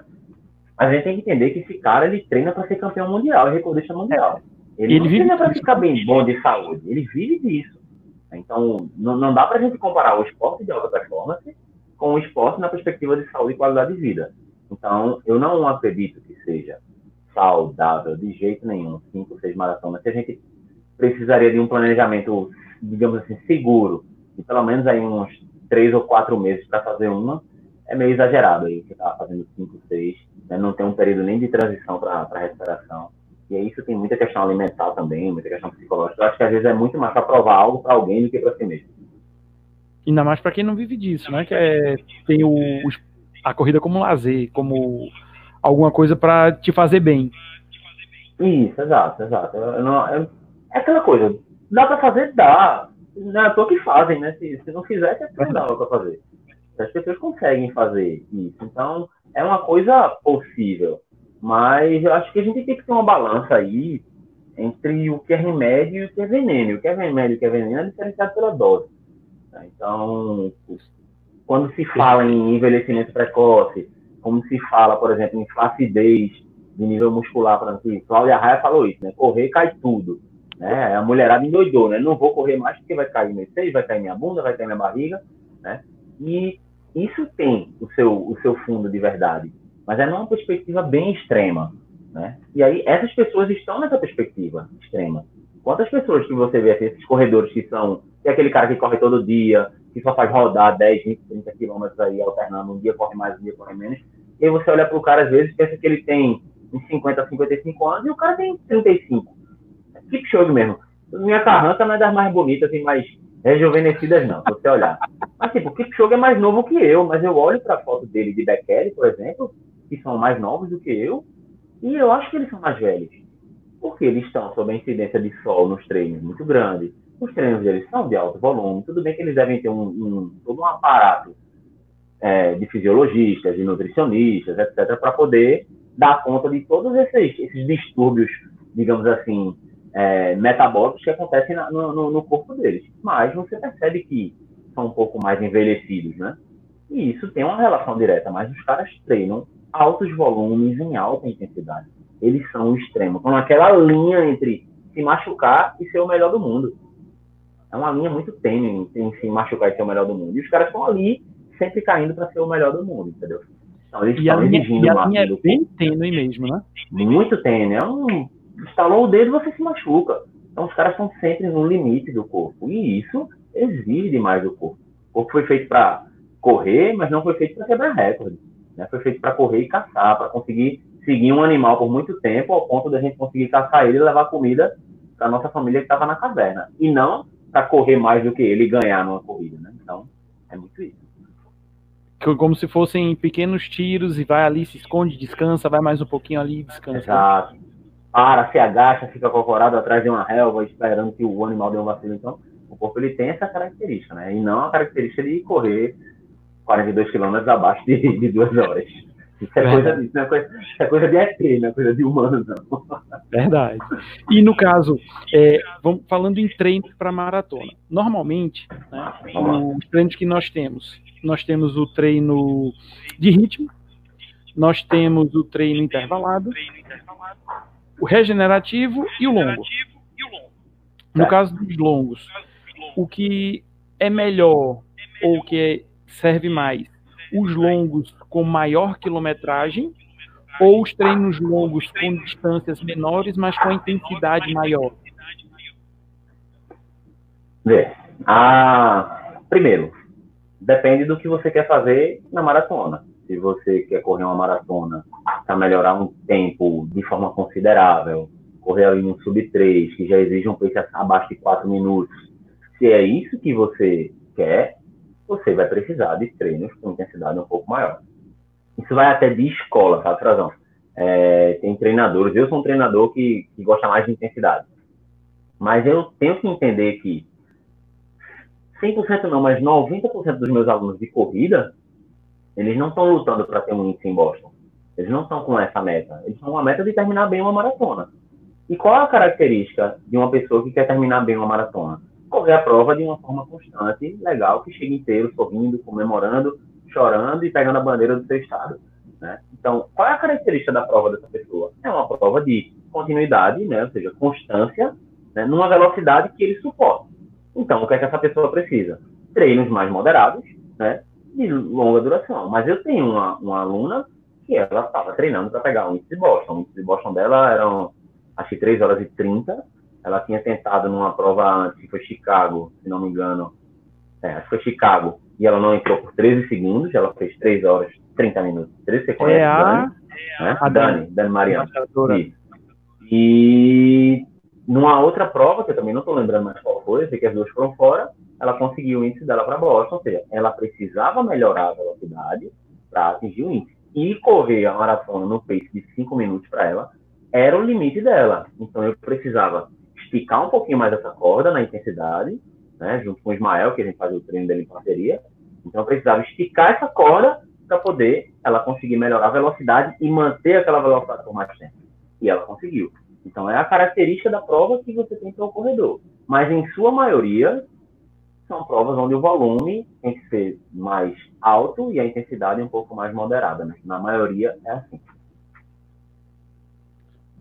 a gente tem que entender que esse cara ele treina para ser campeão mundial e recordista mundial. Ele, ele não treina para ficar bem bom de saúde. Ele vive disso. Então, não, não dá para a gente comparar o esporte de alta performance com o esporte na perspectiva de saúde e qualidade de vida. Então, eu não acredito que seja saudável de jeito nenhum, cinco, seis maratonas. Se a gente precisaria de um planejamento, digamos assim, seguro, de pelo menos aí uns três ou quatro meses para fazer uma, é meio exagerado aí, você tá fazendo cinco, seis, né? não tem um período nem de transição para recuperação. E aí isso tem muita questão alimentar também, muita questão psicológica. Eu acho que às vezes é muito mais para provar algo para alguém do que para si mesmo. Ainda mais para quem não vive disso, né? Que é, tem o, a corrida como lazer, como alguma coisa para te fazer bem. Isso, exato, exato. Não, é, é aquela coisa, dá para fazer? Dá. Não é à toa que fazem, né? Se, se não fizer, é não dá para fazer. As pessoas conseguem fazer isso. Então, é uma coisa possível. Mas eu acho que a gente tem que ter uma balança aí entre o que é remédio e o que é veneno. O que é remédio e o que é veneno é diferenciado pela dose. Tá? Então, quando se fala em envelhecimento precoce, como se fala, por exemplo, em flacidez de nível muscular, por exemplo, Cláudia Raia falou isso, né? Correr cai tudo. Né? A mulherada endoidou, né? Não vou correr mais porque vai cair meu seio, vai cair minha bunda, vai cair minha barriga, né? E isso tem o seu, o seu fundo de verdade, mas é numa perspectiva bem extrema, né? E aí essas pessoas estão nessa perspectiva extrema. Quantas pessoas que você vê assim, esses corredores que são é aquele cara que corre todo dia, que só faz rodar 10, 20, 30 quilômetros aí alternando, um dia corre mais, um dia corre menos. E aí você olha para o cara às vezes pensa que ele tem uns 50, 55 anos e o cara tem 35. É Kipchoge mesmo. Minha carranca não é das mais bonitas e mais rejuvenescidas, não, se você olhar. Mas, tipo, o Kipchoge é mais novo que eu, mas eu olho para a foto dele de Bekele, por exemplo, que são mais novos do que eu, e eu acho que eles são mais velhos. Porque eles estão sob a incidência de sol nos treinos muito grande. Os treinos deles são de alto volume. Tudo bem que eles devem ter um, um todo um aparato é, de fisiologistas, de nutricionistas, etc., para poder dar conta de todos esses, esses distúrbios, digamos assim, é, metabólicos que acontecem na, no, no, corpo deles. Mas você percebe que são um pouco mais envelhecidos, né? E isso tem uma relação direta, mas os caras treinam altos volumes em alta intensidade. Eles são o extremo. Estão naquela linha entre se machucar e ser o melhor do mundo. É uma linha muito tênue em se machucar e ser o melhor do mundo. E os caras estão ali sempre caindo para ser o melhor do mundo, entendeu? Então eles e estão a exigindo linha, e a linha é bem tênue mesmo, né? Muito tênue. É um estalou o dedo você se machuca. Então os caras estão sempre no limite do corpo. E isso exige demais do corpo. O corpo foi feito para correr, mas não foi feito para quebrar recorde. Né? Foi feito para correr e caçar, para conseguir seguir um animal por muito tempo, ao ponto da gente conseguir caçar ele e levar comida para nossa família que estava na caverna. E não para correr mais do que ele e ganhar numa corrida. Né? Então, é muito isso. Como se fossem pequenos tiros e vai ali, se esconde, descansa, vai mais um pouquinho ali e descansa. Exato para, se agacha, fica cocorado atrás de uma relva, esperando que o animal dê um vacilo. Então, o corpo ele tem essa característica, né? E não a característica de correr 42 quilômetros abaixo de, de duas horas. Isso é, coisa, isso, é coisa, é coisa de ET, não é coisa de humano, não. Verdade. E no caso, é, vamos falando em treinos para maratona. Normalmente, né, os treinos que nós temos, nós temos o treino de ritmo, nós temos o treino intervalado, o regenerativo e o longo. No caso dos longos, o que é melhor ou o que serve mais? Os longos com maior quilometragem ou os treinos longos com distâncias menores, mas com intensidade maior? Vê. Ah, primeiro, depende do que você quer fazer na maratona se você quer correr uma maratona para melhorar um tempo de forma considerável, correr ali no sub 3, que já exige um pace abaixo de 4 minutos, se é isso que você quer, você vai precisar de treinos com intensidade um pouco maior. Isso vai até de escola, sabe, Frazão? É, tem treinadores, eu sou um treinador que, que gosta mais de intensidade. Mas eu tenho que entender que 100% não, mas 90% dos meus alunos de corrida eles não estão lutando para ter um índice em Boston. Eles não estão com essa meta. Eles estão com a meta de terminar bem uma maratona. E qual é a característica de uma pessoa que quer terminar bem uma maratona? Correr a prova de uma forma constante, legal, que chegue inteiro, sorrindo, comemorando, chorando e pegando a bandeira do seu estado. Né? Então, qual é a característica da prova dessa pessoa? É uma prova de continuidade, né? ou seja, constância, né? numa velocidade que ele suporta. Então, o que é que essa pessoa precisa? Treinos mais moderados, né? de longa duração. Mas eu tenho uma, uma aluna que ela estava treinando para pegar o índice de Boston. O índice de Boston dela eram, acho que 3 horas e 30. Ela tinha tentado numa prova antes, que foi Chicago, se não me engano. É, acho que foi Chicago. E ela não entrou por 13 segundos. Ela fez 3 horas e 30 minutos. 13 segundos. É a... Dani, né? a Dani, Dani Mariano. E numa outra prova, que eu também não estou lembrando mais qual foi, eu sei que as duas foram fora, ela conseguiu o índice dela para Boston, ou seja, ela precisava melhorar a velocidade para atingir o índice. E correr a maratona no pace de 5 minutos para ela era o limite dela. Então eu precisava esticar um pouquinho mais essa corda na intensidade, né, junto com o Ismael, que a gente fazia o treino dele em parceria. Então eu precisava esticar essa corda para poder ela conseguir melhorar a velocidade e manter aquela velocidade por mais tempo. E ela conseguiu. Então é a característica da prova que você tem para o corredor. Mas em sua maioria, são provas onde o volume tem que ser mais alto e a intensidade um pouco mais moderada. Né? Na maioria é assim.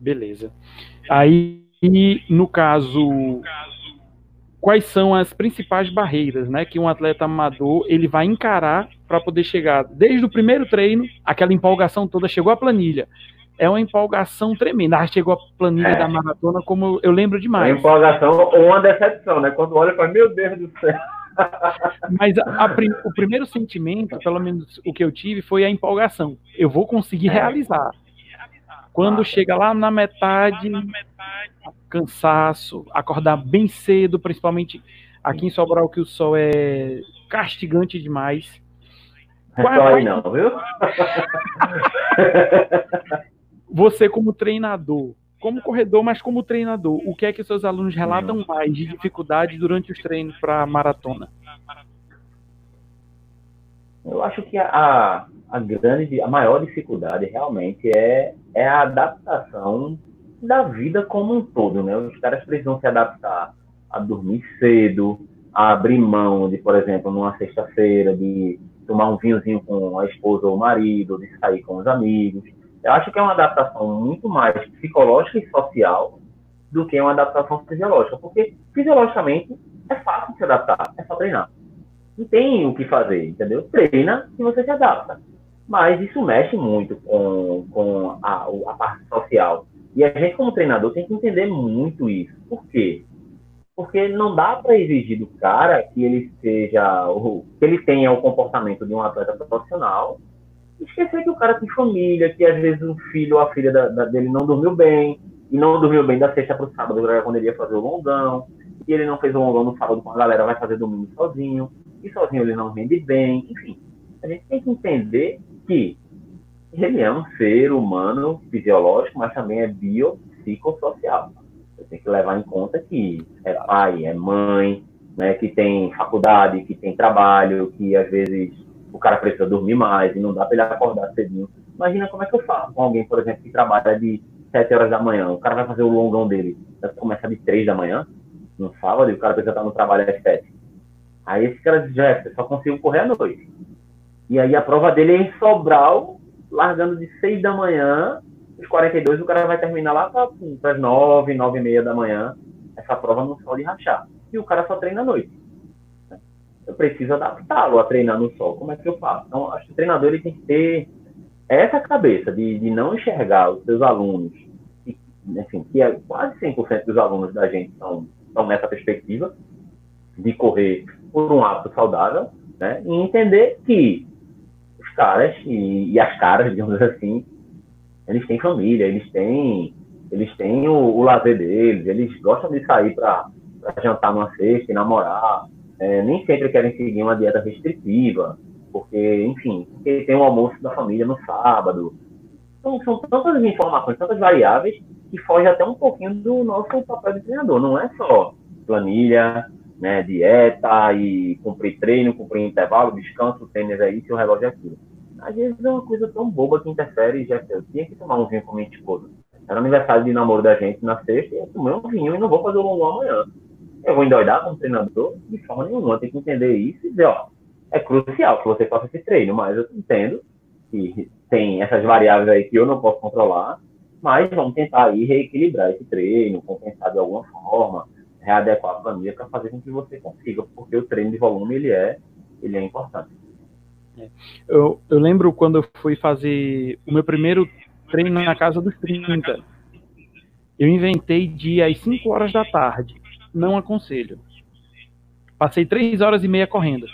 Beleza. Aí, no caso, quais são as principais barreiras, né, que um atleta amador ele vai encarar para poder chegar desde o primeiro treino, aquela empolgação toda, chegou a planilha é uma empolgação tremenda. Ah, chegou a planilha é. da maratona, como eu lembro demais. Uma empolgação ou uma decepção, né? Quando olha e fala, meu Deus do céu. Mas a, a, o primeiro sentimento, pelo menos o que eu tive, foi a empolgação. Eu vou conseguir é. realizar. Quando chega lá na metade, cansaço, acordar bem cedo, principalmente aqui em Sobral, que o sol é castigante demais. Não é não, viu? você como treinador, como corredor, mas como treinador, o que é que seus alunos relatam mais de dificuldade durante os treinos para maratona? Eu acho que a, a grande, a maior dificuldade realmente é, é a adaptação da vida como um todo, né? Os caras precisam se adaptar a dormir cedo, a abrir mão de, por exemplo, numa sexta-feira, de tomar um vinhozinho com a esposa ou o marido, de sair com os amigos, eu acho que é uma adaptação muito mais psicológica e social do que uma adaptação fisiológica, porque fisiologicamente é fácil se adaptar, é só treinar. Não tem o que fazer, entendeu? Treina e você se adapta. Mas isso mexe muito com, com a, a parte social. E a gente, como treinador, tem que entender muito isso. Por quê? Porque não dá para exigir do cara que ele seja, que ele tenha o comportamento de um atleta profissional esquecer que o cara tem família, que às vezes o filho ou a filha da, da, dele não dormiu bem, e não dormiu bem da sexta para o sábado, quando ele ia fazer o longão, e ele não fez o longão no sábado com a galera, vai fazer domingo sozinho, e sozinho ele não rende bem, enfim. A gente tem que entender que ele é um ser humano fisiológico, mas também é biopsicossocial. Você tem que levar em conta que é pai, é mãe, né, que tem faculdade, que tem trabalho, que às vezes o cara precisa dormir mais e não dá para ele acordar cedinho. Imagina como é que eu faço com alguém, por exemplo, que trabalha de 7 horas da manhã. O cara vai fazer o longão dele, começa de 3 da manhã, no sábado, e o cara precisa estar no trabalho às 7. Aí esse cara diz, Jeff, só consigo correr à noite. E aí a prova dele é em Sobral, largando de 6 da manhã, os 42 o cara vai terminar lá para as 9, 9 e meia da manhã, essa prova no sol de rachar. E o cara só treina à noite eu preciso adaptá-lo a treinar no sol. Como é que eu faço? Então, acho que o treinador ele tem que ter essa cabeça de, de não enxergar os seus alunos, que, assim, que é quase 100% dos alunos da gente estão, estão nessa perspectiva de correr por um hábito saudável, né? E entender que caras e, e as caras, digamos assim, eles têm família, eles têm, eles têm o, o lazer deles, eles gostam de sair para jantar numa sexta e namorar, é, nem sempre querem seguir uma dieta restritiva, porque, enfim, porque tem o um almoço da família no sábado. Então, são tantas informações, tantas variáveis, que foge até um pouquinho do nosso papel de treinador. Não é só planilha, né, dieta e cumprir treino, cumprir intervalo, descanso, tênis aí, se o relógio é aquilo. Às vezes é uma coisa tão boba que interfere, já eu tinha que tomar um vinho com minha esposa. Era aniversário de namoro da gente na sexta, e eu tomei um vinho e não vou fazer o longo amanhã Eu vou endoidar como treinador? De forma nenhuma. Tenho que entender isso e dizer, ó, é crucial que você faça esse treino, mas eu entendo que tem essas variáveis aí que eu não posso controlar, mas vamos tentar aí reequilibrar esse treino, compensar de alguma forma, readequar a planilha para fazer com que você consiga, porque o treino de volume ele é, ele é importante. É. Eu, eu lembro quando eu fui fazer o meu primeiro treino na casa dos 30. Eu inventei de ir às 5 horas da tarde. Não aconselho. Passei 3 horas e meia correndo.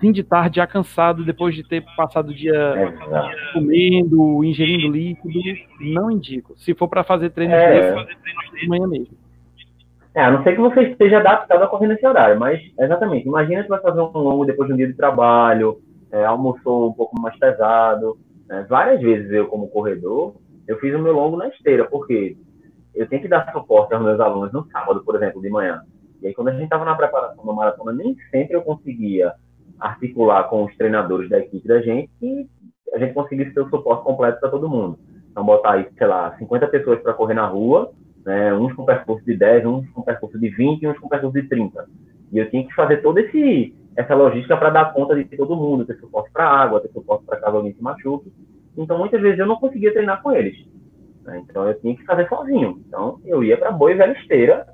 Fim de tarde, já cansado, depois de ter passado o dia é comendo, ingerindo líquido. Não indico. Se for para fazer treino é. de manhã mesmo. É, a não ser que você esteja adaptado a correr nesse horário, mas exatamente. Imagina que vai fazer um longo depois de um dia de trabalho, é, almoçou um pouco mais pesado. Né? Várias vezes eu, como corredor, eu fiz o meu longo na esteira, porque eu tenho que dar suporte aos meus alunos no sábado, por exemplo, de manhã. E aí, quando a gente estava na preparação da maratona, nem sempre eu conseguia articular com os treinadores da equipe da gente e a gente conseguisse ter o suporte completo para todo mundo. Então, botar aí, sei lá, 50 pessoas para correr na rua, né, uns com percurso de 10, uns com percurso de 20 e uns com percurso de 30. E eu tinha que fazer esse essa logística para dar conta de todo mundo, ter suporte para água, ter suporte para caso alguém se machuque. Então, muitas vezes eu não conseguia treinar com eles. Né? Então, eu tinha que fazer sozinho. Então, eu ia para boa e velha esteira,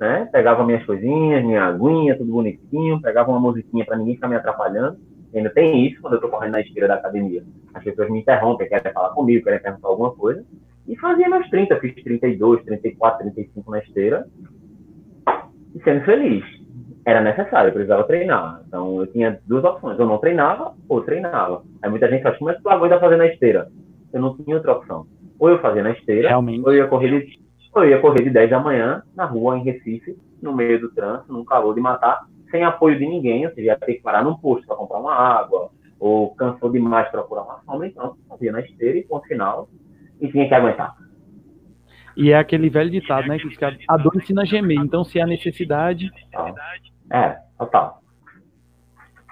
né? pegava minhas coisinhas, minha aguinha, tudo bonitinho, pegava uma musiquinha para ninguém ficar me atrapalhando. Ainda tem isso quando eu estou correndo na esteira da academia. As pessoas me interrompem, querem falar comigo, querem perguntar alguma coisa. E fazia meus 30, fiz 32, 34, 35 na esteira. E sendo feliz era necessário, eu precisava treinar. Então eu tinha duas opções, eu não treinava ou treinava. Aí muita gente acha, como é tu aguenta fazer na esteira? Eu não tinha outra opção. Ou eu fazia na esteira, Realmente. ou eu ia correr de, ou eu ia correr de 10 da manhã na rua em Recife, no meio do trânsito, num calor de matar, sem apoio de ninguém, ou seja, ia ter que parar num posto para comprar uma água, ou cansou demais procurar uma sombra, então fazia na esteira e ponto final, e tinha que aguentar. E é aquele velho ditado, né? Que a dor ensina a gemer. Então, se há necessidade. É, total.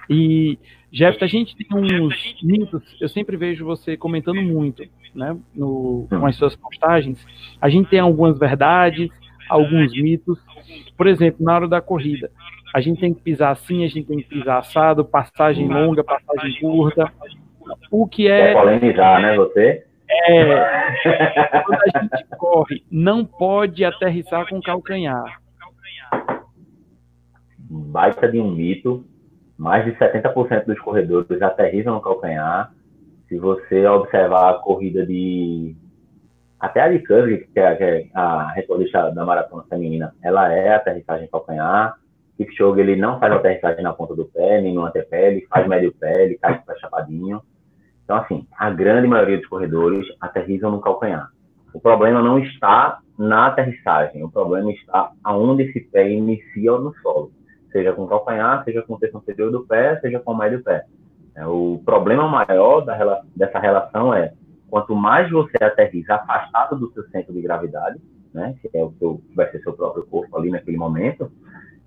E, Jeff, a gente tem uns mitos, eu sempre vejo você comentando muito, né, no, com as suas postagens. A gente tem algumas verdades, alguns mitos. Por exemplo, na hora da corrida, a gente tem que pisar assim, a gente tem que pisar assado, passagem longa, passagem curta. O que é. Quer polemizar, né, você? É. Quando a gente corre, não pode aterrissar com calcanhar baita de um mito. Mais de 70% dos corredores aterrizam no calcanhar. Se você observar a corrida de. Até a de que é, é a recordista da maratona feminina, ela é aterrissagem calcanhar. Kipchoge, ele não faz aterrissagem na ponta do pé, nem no antepé, ele faz médio pé, ele cai para chapadinho. Então, assim, a grande maioria dos corredores aterrizam no calcanhar. O problema não está na aterrissagem, o problema está aonde esse pé inicia no solo seja com calcanhar, seja com o terço anterior do pé, seja com o médio do pé. É, o problema maior da, dessa relação é quanto mais você aterriza afastado do seu centro de gravidade, né, que é o seu, vai ser seu próprio corpo ali naquele momento,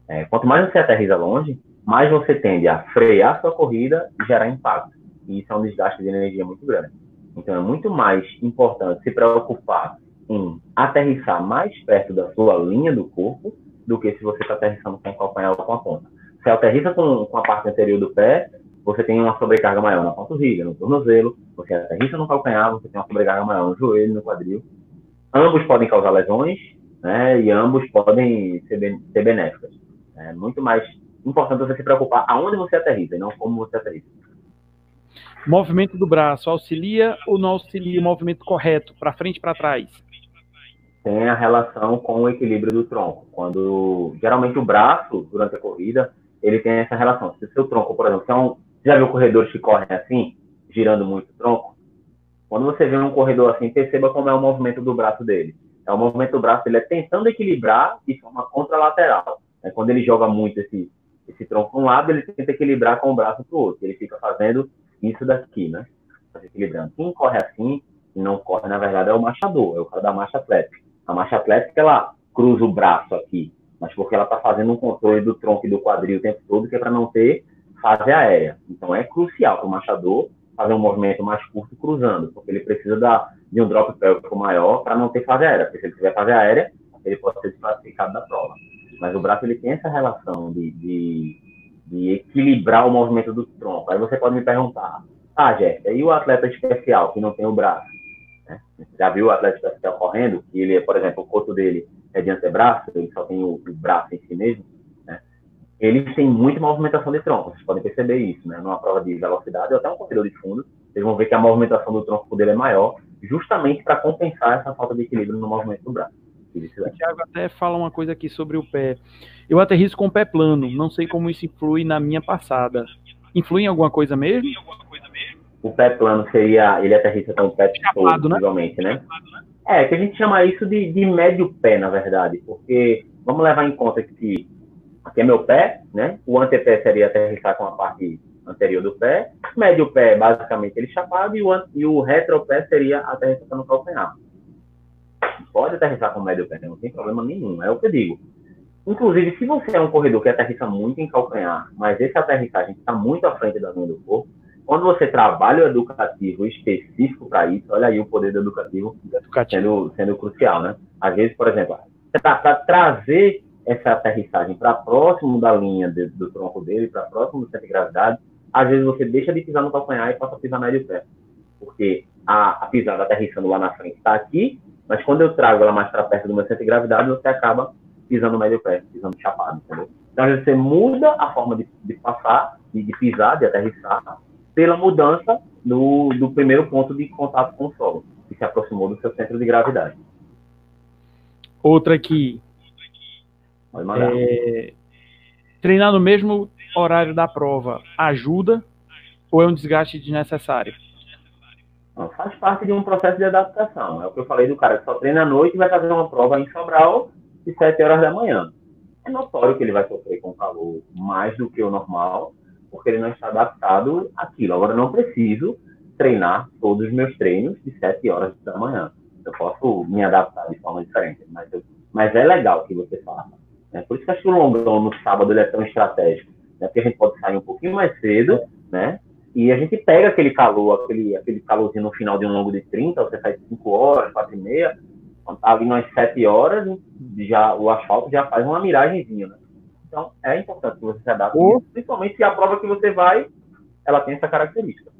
é, quanto mais você aterriza longe, mais você tende a frear sua corrida e gerar impacto. E isso é um desgaste de energia muito grande. Então é muito mais importante se preocupar em aterrissar mais perto da sua linha do corpo do que se você está aterrissando com o calcanhar ou com a ponta. Se aterrissa com, com a parte anterior do pé, você tem uma sobrecarga maior na panturrilha, no tornozelo. Você aterrissa no calcanhar, você tem uma sobrecarga maior no joelho, no quadril. Ambos podem causar lesões, né? E ambos podem ser, ser benéficos. É muito mais importante você se preocupar aonde você aterrissa e não como você aterrissa. Movimento do braço auxilia ou não auxilia o movimento correto, para frente e para trás? tem a relação com o equilíbrio do tronco. Quando geralmente o braço, durante a corrida, ele tem essa relação. Se o seu tronco, por exemplo, são, já viu corredores que correm assim, girando muito o tronco? Quando você vê um corredor assim, perceba como é o movimento do braço dele. É o movimento do braço, ele é tentando equilibrar de forma contralateral. É quando ele joga muito esse, esse tronco para um lado, ele tenta equilibrar com o braço para o outro. Ele fica fazendo isso daqui, né? Equilibrando. Quem corre assim, não corre, na verdade, é o marchador, é o cara da marcha atlética. A marcha atlética, ela cruza o braço aqui, mas porque ela está fazendo um controle do tronco e do quadril o tempo todo, que é para não ter fase aérea. Então, é crucial para o marchador fazer um movimento mais curto cruzando, porque ele precisa da, de um drop pélvico maior para não ter fase aérea, porque se ele tiver fase aérea, ele pode ser desclassificado da prova. mas o braço ele tem essa relação de, de, de equilibrar o movimento do tronco. Aí você pode me perguntar, ah, Jéssica, e o atleta especial que não tem o braço? Né? Já viu o atleta especial correndo? Que ele, por exemplo, o corpo dele é de antebraço, ele só tem o, o braço em si mesmo. Né? Eles têm muita movimentação de tronco, vocês podem perceber isso, né? Numa prova de velocidade ou até um corredor de fundo, vocês vão ver que a movimentação do tronco dele é maior, justamente para compensar essa falta de equilíbrio no movimento do braço. O Thiago até fala uma coisa aqui sobre o pé. Eu aterrizo com o pé plano, não sei como isso influi na minha passada. Influi em alguma coisa mesmo? O pé plano seria, ele aterriza com o pé Chapado, né? né? É, que a gente chama isso de, de médio pé, na verdade, porque vamos levar em conta que aqui é meu pé, né? O antepé seria aterrissar com a parte anterior do pé, médio pé, basicamente, ele chapado, e o, e o retropé seria aterrissar no calcanhar pode aterrissar com médio pé, não tem problema nenhum, é o que eu digo. Inclusive, se você é um corredor que aterrissa muito em calcanhar, mas esse aterrissagem está muito à frente da linha do corpo, quando você trabalha o educativo específico para isso, olha aí o poder do educativo, educativo. Sendo, sendo crucial, né? Às vezes, por exemplo, para trazer essa aterrissagem para próximo da linha de, do tronco dele, para próximo do centro de gravidade, às vezes você deixa de pisar no calcanhar e passa a pisar médio pé. Porque a, a pisada aterrissando lá na frente está aqui, mas quando eu trago ela mais para perto do meu centro de gravidade, você acaba pisando médio pé, pisando chapado, entendeu? Então, você muda a forma de, de passar, de, de, pisar, de aterrissar, pela mudança do, do primeiro ponto de contato com o solo, que se aproximou do seu centro de gravidade. Outra aqui. É, treinar no mesmo horário da prova ajuda ou é um desgaste desnecessário? Não, faz parte de um processo de adaptação. É o que eu falei do cara que só treina à noite e vai fazer uma prova em Sobral de 7 horas da manhã. É notório que ele vai sofrer com calor mais do que o normal, porque ele não está adaptado àquilo. Agora, não preciso treinar todos os meus treinos de 7 horas da manhã. Eu posso me adaptar de forma diferente, mas, eu, mas é legal que você faça. Né? Por isso que acho que o longão no sábado ele é tão estratégico. Né? Porque a gente pode sair um pouquinho mais cedo, né? E a gente pega aquele calor, aquele, aquele calorzinho no final de um longo de 30, você sai 5 horas, 4 e meia, quando tá ali umas 7 horas, já, o asfalto já faz uma miragenzinha, né? Então, é importante que você se adapte, oh. principalmente se a prova que você vai, ela tem essa característica.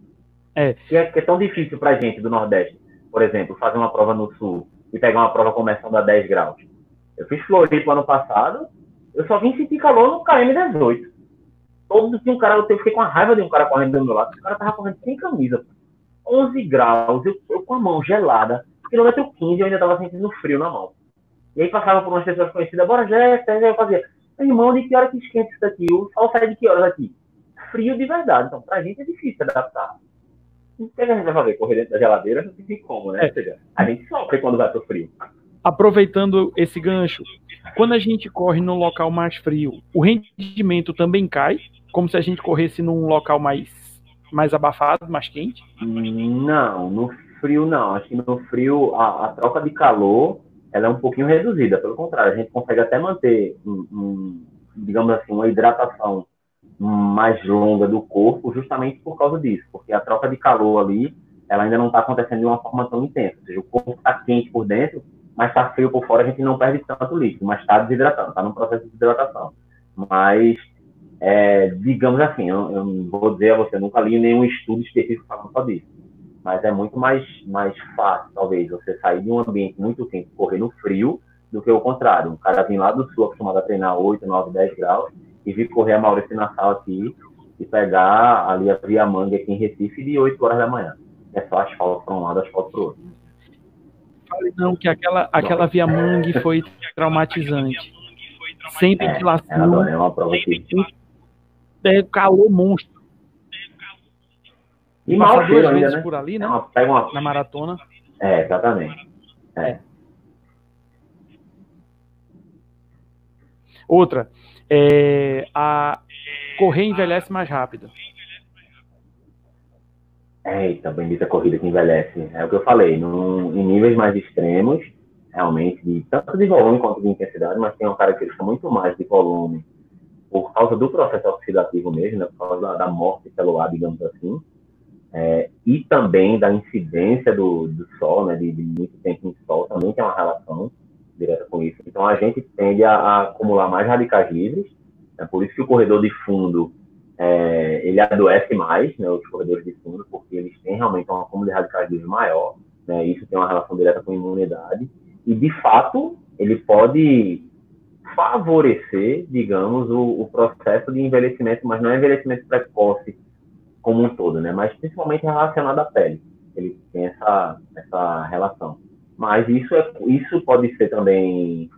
É. Que é, que é tão difícil pra gente do Nordeste, por exemplo, fazer uma prova no Sul e pegar uma prova começando a 10 graus. Eu fiz Floripa ano passado, eu só vim sentir calor no KM18 todo tinha um cara, eu fiquei com a raiva de um cara correndo do meu lado, o cara tava correndo sem camisa. 11 graus, eu, eu com a mão gelada, quilômetro 15 eu ainda tava sentindo frio na mão. E aí passava por umas pessoas conhecidas, bora Jéssica, aí eu fazia, irmão, de que hora que esquenta isso daqui? O sol sai de que horas aqui? Frio de verdade, então pra gente é difícil adaptar. O que a gente vai fazer? Correr dentro da geladeira? Não tem como, né? É. Ou seja, a gente sofre quando vai pro frio. Aproveitando esse gancho, quando a gente corre num local mais frio, o rendimento também cai? Como se a gente corresse num local mais, mais abafado, mais quente? Não, no frio não. Acho que no frio a, a troca de calor ela é um pouquinho reduzida. Pelo contrário, a gente consegue até manter, um, um, digamos assim, uma hidratação mais longa do corpo justamente por causa disso, porque a troca de calor ali ela ainda não está acontecendo de uma forma tão intensa. Ou seja, o corpo está quente por dentro, mas está frio por fora, a gente não perde tanto líquido, mas está desidratando, está num processo de desidratação. Mas é, digamos assim, eu, eu, não vou dizer a você, nunca li nenhum estudo específico falando só disso, mas é muito mais, mais fácil, talvez, você sair de um ambiente muito quente, correr no frio, do que o contrário. Um cara vir lá do sul, acostumado a treinar 8, 9, 10 graus, e vir correr a Maurício Nassau aqui, e pegar ali a Via Manga aqui em Recife de 8 horas da manhã. É só asfalto para um lado, asfalto para o outro. Não, que aquela, aquela Via Mangue foi traumatizante. Sem ventilação. É, é uma prova que é calor monstro. E mal duas vezes né? por ali, né? Uma, pega uma... Na maratona. É, exatamente. É. é. Outra, é, a correr envelhece mais rápido. Eita, bendita corrida que envelhece. É o que eu falei, num, em níveis mais extremos, realmente, de, tanto de volume quanto de intensidade, mas tem uma característica muito mais de volume por causa do processo oxidativo mesmo, né, por causa da, morte celular, digamos assim, é, e também da incidência do, do sol, né, de, de, muito tempo em sol, também tem uma relação. direta com isso. Então a gente tende a, a acumular mais radicais livres, é por isso que o corredor de fundo é, ele adoece mais, né, os corredores de fundo, porque eles têm realmente um acúmulo de radicais livres maior, né, isso tem uma relação direta com imunidade, e de fato ele pode favorecer, digamos, o, o processo de envelhecimento, mas não é envelhecimento precoce como um todo, né, mas principalmente relacionado à pele, ele tem essa, essa relação. Mas isso, é, isso pode ser também,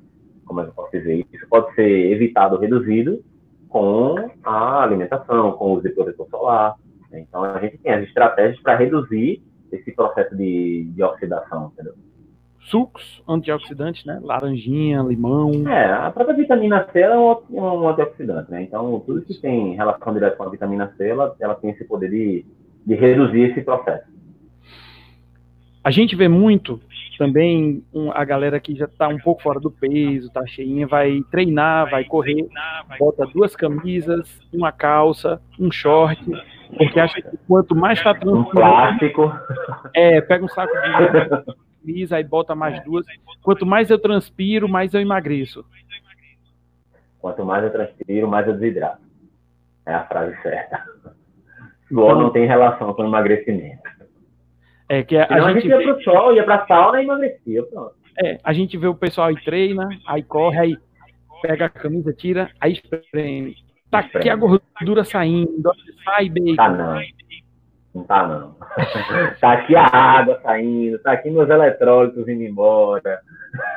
como é que eu posso dizer, isso pode ser evitado, reduzido, com a alimentação, com o uso de protetor solar. Né? Então, a gente tem as estratégias para reduzir esse processo de, de oxidação, entendeu? Sucos antioxidantes, né? Laranjinha, limão. É, a própria vitamina C é um, um antioxidante, né? Então, tudo que tem relação direta com a vitamina C, ela, ela tem esse poder de, de reduzir esse processo. A gente vê muito também um, a galera que já está um pouco fora do peso, tá cheinha, vai treinar, vai correr, bota duas camisas, uma calça, um short, porque acha que quanto mais está transpirando... Um plástico. É, pega um saco de camisa, aí bota mais duas. Quanto mais eu transpiro, mais eu emagreço. Quanto mais eu transpiro, mais eu desidrato. É a frase certa. Suor então, não tem relação com emagrecimento. É que a, a gente, ia pro sol, ia pra sauna e emagrecia, pronto. É, a gente vê o pessoal aí treina, aí corre, aí pega a camisa, tira, aí espreme. Tá aqui a gordura saindo, sai bem. Tá não. Não tá não. tá aqui a água saindo, tá aqui meus eletrólitos indo embora.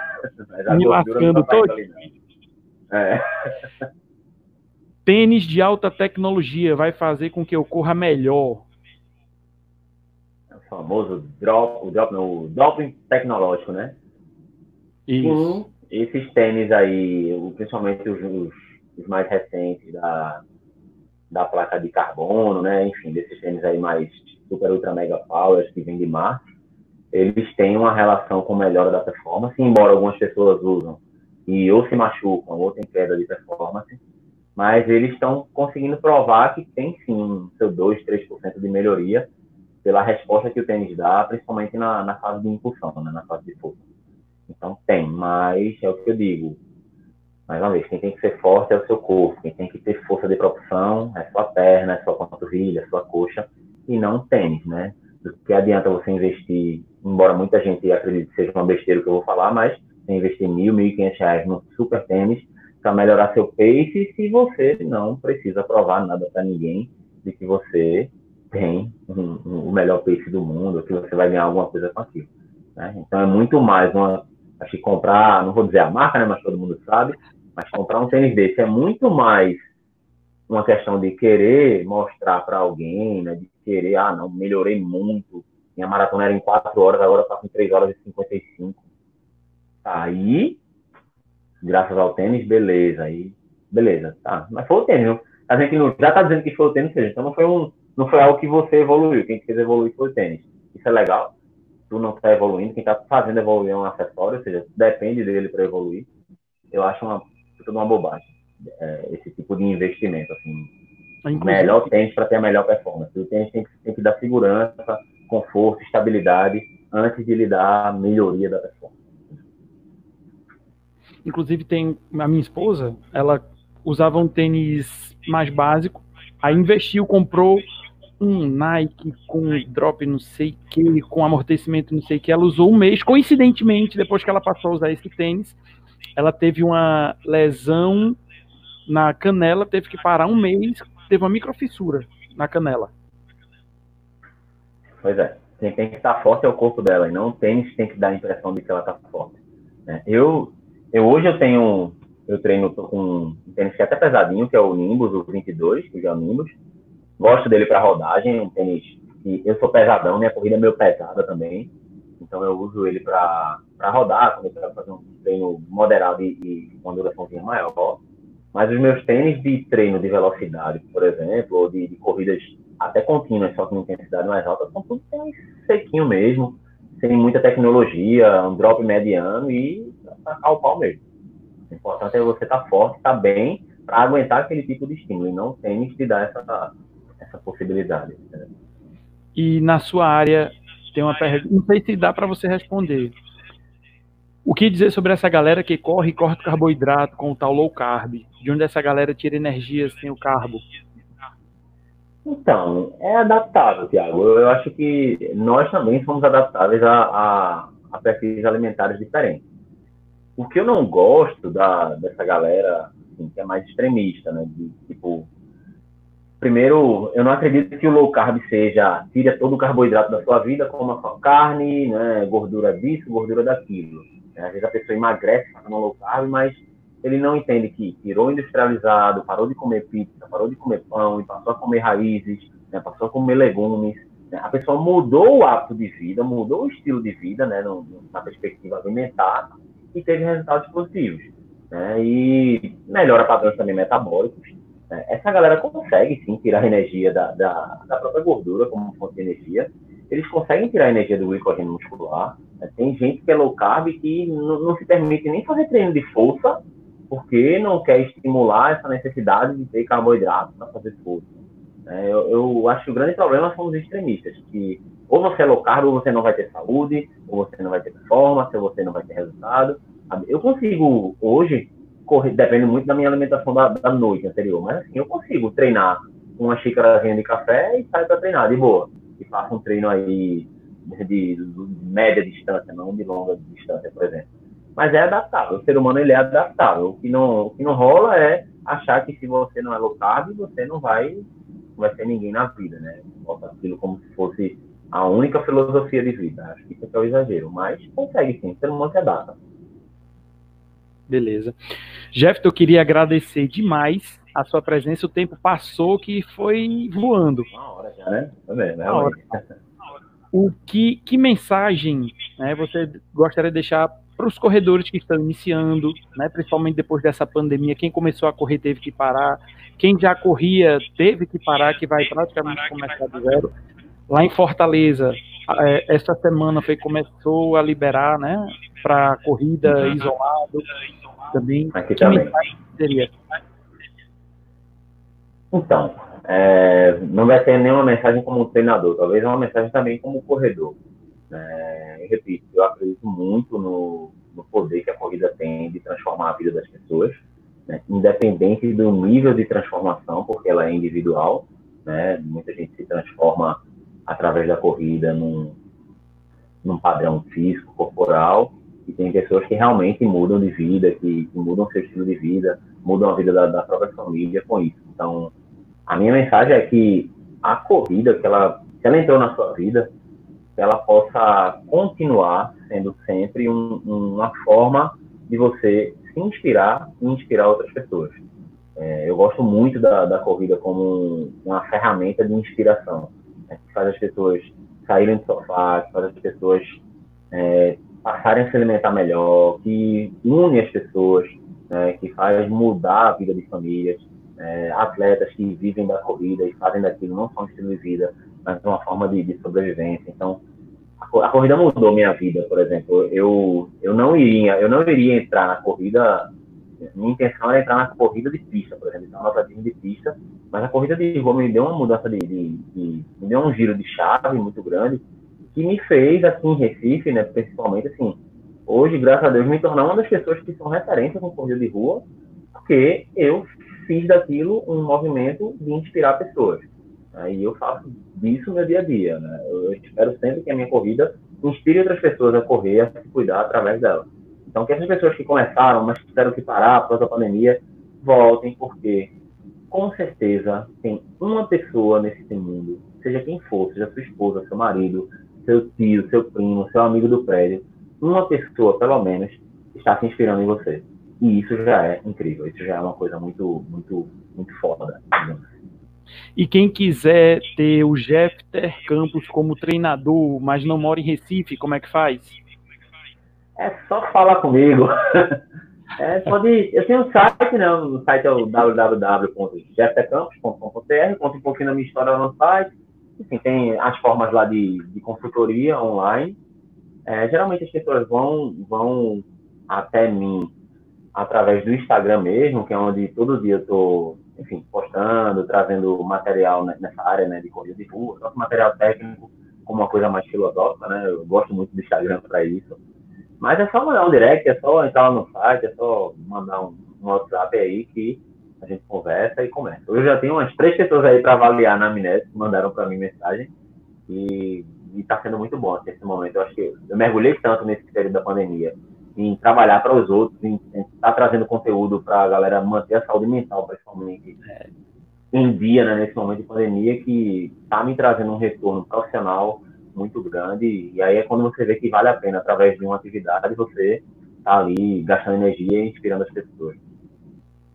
Me lascando tá todo. É. Tênis de alta tecnologia vai fazer com que eu corra melhor famoso drop, o drop, o doping tecnológico, né? Isso. Com esses tênis aí, principalmente os, os, mais recentes da, da placa de carbono, né? Enfim, desses tênis aí mais super ultra mega powers que vem de Marte, eles têm uma relação com melhora da performance, embora algumas pessoas usam e ou se machucam ou tem queda de performance, mas eles estão conseguindo provar que tem sim seu 2, 3% de melhoria pela resposta que o tênis dá, principalmente na, na fase de impulsão, né, na fase de força. Então tem, mas é o que eu digo. Mais uma vez, quem tem que ser forte é o seu corpo, quem tem que ter força de propulsão é sua perna, é sua panturrilha, é sua coxa, e não o tênis, né? Do que adianta você investir, embora muita gente acredite que seja uma besteira que eu vou falar, mas você investir mil, mil e quinhentos reais no super tênis para melhorar seu pace se você não precisa provar nada para ninguém de que você tem um, um, o melhor pace do mundo, que você vai ganhar alguma coisa com aquilo. Né? Então é muito mais uma. Acho que comprar, não vou dizer a marca, né, mas todo mundo sabe, mas comprar um tênis desse é muito mais uma questão de querer mostrar para alguém, né, de querer, ah, não, melhorei muito, minha maratona era em 4 horas, agora está com 3 horas e 55. Aí, graças ao tênis, beleza, aí, beleza, tá, mas foi o tênis, a gente não, já está dizendo que foi o tênis, então não foi um, não foi algo que você evoluiu. Quem fez evoluir foi o tênis. Isso é legal. Tu não está evoluindo, quem está fazendo evoluir é um acessório, ou seja, depende dele para evoluir. Eu acho uma, uma bobagem é, esse tipo de investimento. Assim, Inclusive, melhor tênis para ter a melhor performance. O tênis tem que, tem que dar segurança, conforto, estabilidade antes de lhe dar a melhoria da performance. Inclusive tem a minha esposa, ela usava um tênis mais básico, aí investiu, comprou um Nike com drop não sei que, com amortecimento não sei que. Ela usou um mês, coincidentemente, depois que ela passou a usar esse tênis, ela teve uma lesão na canela, teve que parar um mês, teve uma microfissura na canela. Pois é, quem tem que estar forte é o corpo dela, e não o tênis tem que dar a impressão de que ela está forte. Né? Eu, eu hoje eu tenho, eu treino com um tênis que é até pesadinho, que é o Nimbus, o 22, que é o Nimbus, Gosto dele para rodagem, um tênis que eu sou pesadão, minha corrida é meio pesada também. Então eu uso ele para rodar, quando eu fazer um treino moderado e, uma duraçãozinha maior. Mas os meus tênis de treino de velocidade, por exemplo, ou de, de corridas até contínuas, só com intensidade mais alta, são tudo tênis sequinho mesmo, sem muita tecnologia, um drop mediano e tacar o pau mesmo. O importante é você estar tá forte, estar tá bem, para aguentar aquele tipo de estímulo, e não tênis te dar essa, essa possibilidade. E na sua área, tem uma pergunta, não sei se dá para você responder. O que dizer sobre essa galera que corre e corta carboidrato com o tal low carb? De onde essa galera tira energia sem o carbo? Então, é adaptável, Tiago. Eu acho que nós também somos adaptáveis a, a, a perfis alimentares diferentes. O que eu não gosto da, dessa galera assim, que é mais extremista, né? De, tipo, primeiro, eu não acredito que o low carb seja tira todo o carboidrato da sua vida, coma só carne, né? gordura disso, gordura daquilo. Às vezes a pessoa emagrece fazendo low carb, mas ele não entende que tirou industrializado, parou de comer pizza, parou de comer pão e passou a comer raízes, né, passou a comer legumes. Né, a pessoa mudou o hábito de vida, mudou o estilo de vida, né, no, na perspectiva alimentar, e teve resultados positivos. Né, e melhora padrões também metabólicos. Né. Essa galera consegue, sim, tirar energia da, da, da própria gordura como fonte de energia. Eles conseguem tirar energia do glicogênio muscular. Né. Tem gente que é low carb que não, se permite nem fazer treino de força porque não quer estimular essa necessidade de ter carboidrato para fazer força. É, eu, eu, acho que o grande problema são os extremistas, que ou você é low carb, ou você não vai ter saúde, ou você não vai ter performance, ou você não vai ter resultado. Eu consigo, hoje, correr, depende muito da minha alimentação da, da noite anterior, mas assim, eu consigo treinar uma xícarazinha de café e sair para treinar, de boa. E faço um treino aí de, média distância, não de longa distância, por exemplo mas é adaptável. O ser humano ele é adaptável. O que não, o que não rola é achar que se você não é carb, você não vai, não vai ser ninguém na vida, né? Bota aquilo como se fosse a única filosofia de vida. Acho que isso é o exagero, mas consegue sim, o ser humano se adapta. Beleza. Jeff, eu queria agradecer demais a sua presença. O tempo passou que foi voando. Uma hora já, né? Também, né? Uma hora. O que, que mensagem né, você gostaria de deixar para os corredores que estão iniciando, né, principalmente depois dessa pandemia, quem começou a correr teve que parar, quem já corria teve que parar, que vai praticamente começar do zero. Lá em Fortaleza, essa semana foi começou a liberar, né, para corrida uhum. isolado também. Aqui também. Seria? Então, é, não vai ter nenhuma mensagem como treinador, talvez uma mensagem também como corredor. É, repito, eu acredito muito no, no, poder que a corrida tem de transformar a vida das pessoas, né? independente do nível de transformação, porque ela é individual. Né? Muita gente se transforma através da corrida num, num padrão físico, corporal, e tem pessoas que realmente mudam de vida, que, que mudam seu estilo de vida, mudam a vida da, da própria família com isso. Então, a minha mensagem é que a corrida, que ela, se ela entrou na sua vida, ela possa continuar sendo sempre um, uma forma de você se inspirar e inspirar outras pessoas. É, eu gosto muito da, da corrida como uma ferramenta de inspiração, né, que faz as pessoas saírem do sofá, que faz as pessoas é, passarem a se alimentar melhor, que une as pessoas, né, que faz mudar a vida de famílias. É, atletas que vivem da corrida e fazem daquilo não só um estilo de vida, mas uma forma de, de sobrevivência. Então, a corrida mudou minha vida, por exemplo. Eu, eu não iria, eu não iria entrar na corrida. Minha intenção era entrar na corrida de pista, por exemplo, então nova de pista. Mas a corrida de rua me deu uma mudança de, de, de, me deu um giro de chave muito grande que me fez aqui em Recife, né, principalmente assim, hoje, graças a Deus, me tornar uma das pessoas que são referências com corrida de rua, porque eu fiz daquilo um movimento de inspirar pessoas. Aí eu faço disso no meu dia a dia. Né? Eu espero sempre que a minha corrida inspire outras pessoas a correr, a se cuidar através dela. Então, que essas pessoas que começaram, mas tiveram que parar após a pandemia, voltem, porque com certeza tem uma pessoa nesse mundo, seja quem for, seja sua esposa, seu marido, seu tio, seu primo, seu amigo do prédio, uma pessoa, pelo menos, está se inspirando em você. E isso já é incrível, isso já é uma coisa muito, muito, muito foda. E quem quiser ter o Jeffter Campos como treinador, mas não mora em Recife, como é que faz? É só falar comigo. É, pode, eu tenho um site, né? O site é o www.jeftercampos.com.br, conta um pouquinho da minha história lá no site. Enfim, tem as formas lá de, de consultoria online. É, geralmente as pessoas vão, vão até mim através do Instagram mesmo, que é onde todo dia eu estou enfim, postando, trazendo material nessa área né, de corrida de rua, tanto material técnico como uma coisa mais filosófica, né? Eu gosto muito do Instagram para isso. Mas é só mandar um direct, é só entrar lá no site, é só mandar um, um WhatsApp aí que a gente conversa e começa. Eu já tenho umas três pessoas aí para avaliar na Amnésia que mandaram para mim mensagem e está sendo muito bom assim, esse momento. Eu acho que eu mergulhei tanto nesse período da pandemia em trabalhar para os outros, em estar tá trazendo conteúdo para a galera manter a saúde mental, principalmente é, em dia, né, nesse momento de pandemia, que está me trazendo um retorno profissional muito grande. E aí é quando você vê que vale a pena, através de uma atividade, você tá ali gastando energia e inspirando as pessoas.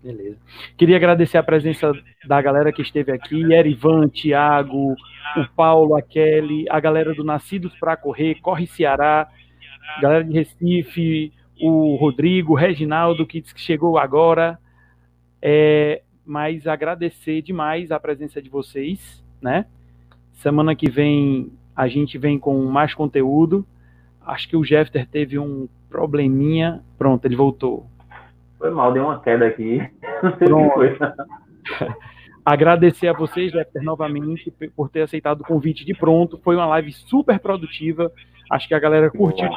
Beleza. Queria agradecer a presença da galera que esteve aqui, Erivan, Tiago, o Paulo, a Kelly, a galera do Nascidos para Correr, Corre Ceará, galera de Recife, o Rodrigo, o Reginaldo, que chegou agora. É, mas agradecer demais a presença de vocês, né? Semana que vem a gente vem com mais conteúdo. Acho que o Jeffter teve um probleminha. Pronto, ele voltou. Foi mal, deu uma queda aqui. Não sei o que foi. Agradecer a vocês, Jeffter, novamente, por ter aceitado o convite de pronto. Foi uma live super produtiva. Acho que a galera curtiu.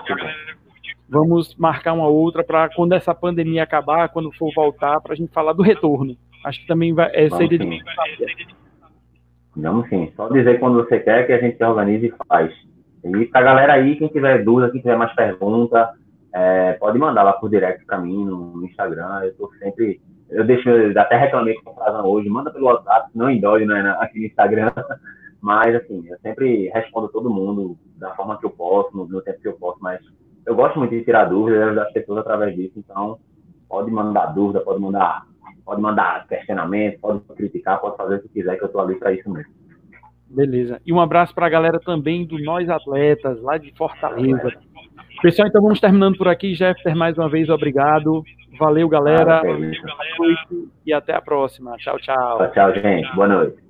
Vamos marcar uma outra para quando essa pandemia acabar, quando for voltar, para a gente falar do retorno. Acho que também vai, é, seria de Vamos sim. Só dizer quando você quer que a gente organize e faz. E pra galera aí, quem tiver dúvida, quem tiver mais pergunta, é, pode mandar lá por direct para mim no, Instagram. Eu tô sempre. Eu deixo, eu até reclamei com o Frazão hoje, manda pelo WhatsApp, não indói né, aqui no Instagram. Mas, assim, eu sempre respondo todo mundo da forma que eu posso, no, no tempo que eu posso. Mas eu gosto muito de tirar dúvidas e ajudar as pessoas através disso. Então, pode mandar dúvida, pode mandar pode mandar questionamento, pode criticar, pode fazer o que quiser, que eu estou ali para isso mesmo. Beleza. E um abraço para a galera também do Nós Atletas, lá de Fortaleza. Pessoal, então vamos terminando por aqui. Jeffer, mais uma vez, obrigado. Valeu, galera. Ah, é e até a próxima. Tchau, tchau. Tchau, tchau, gente. Boa noite.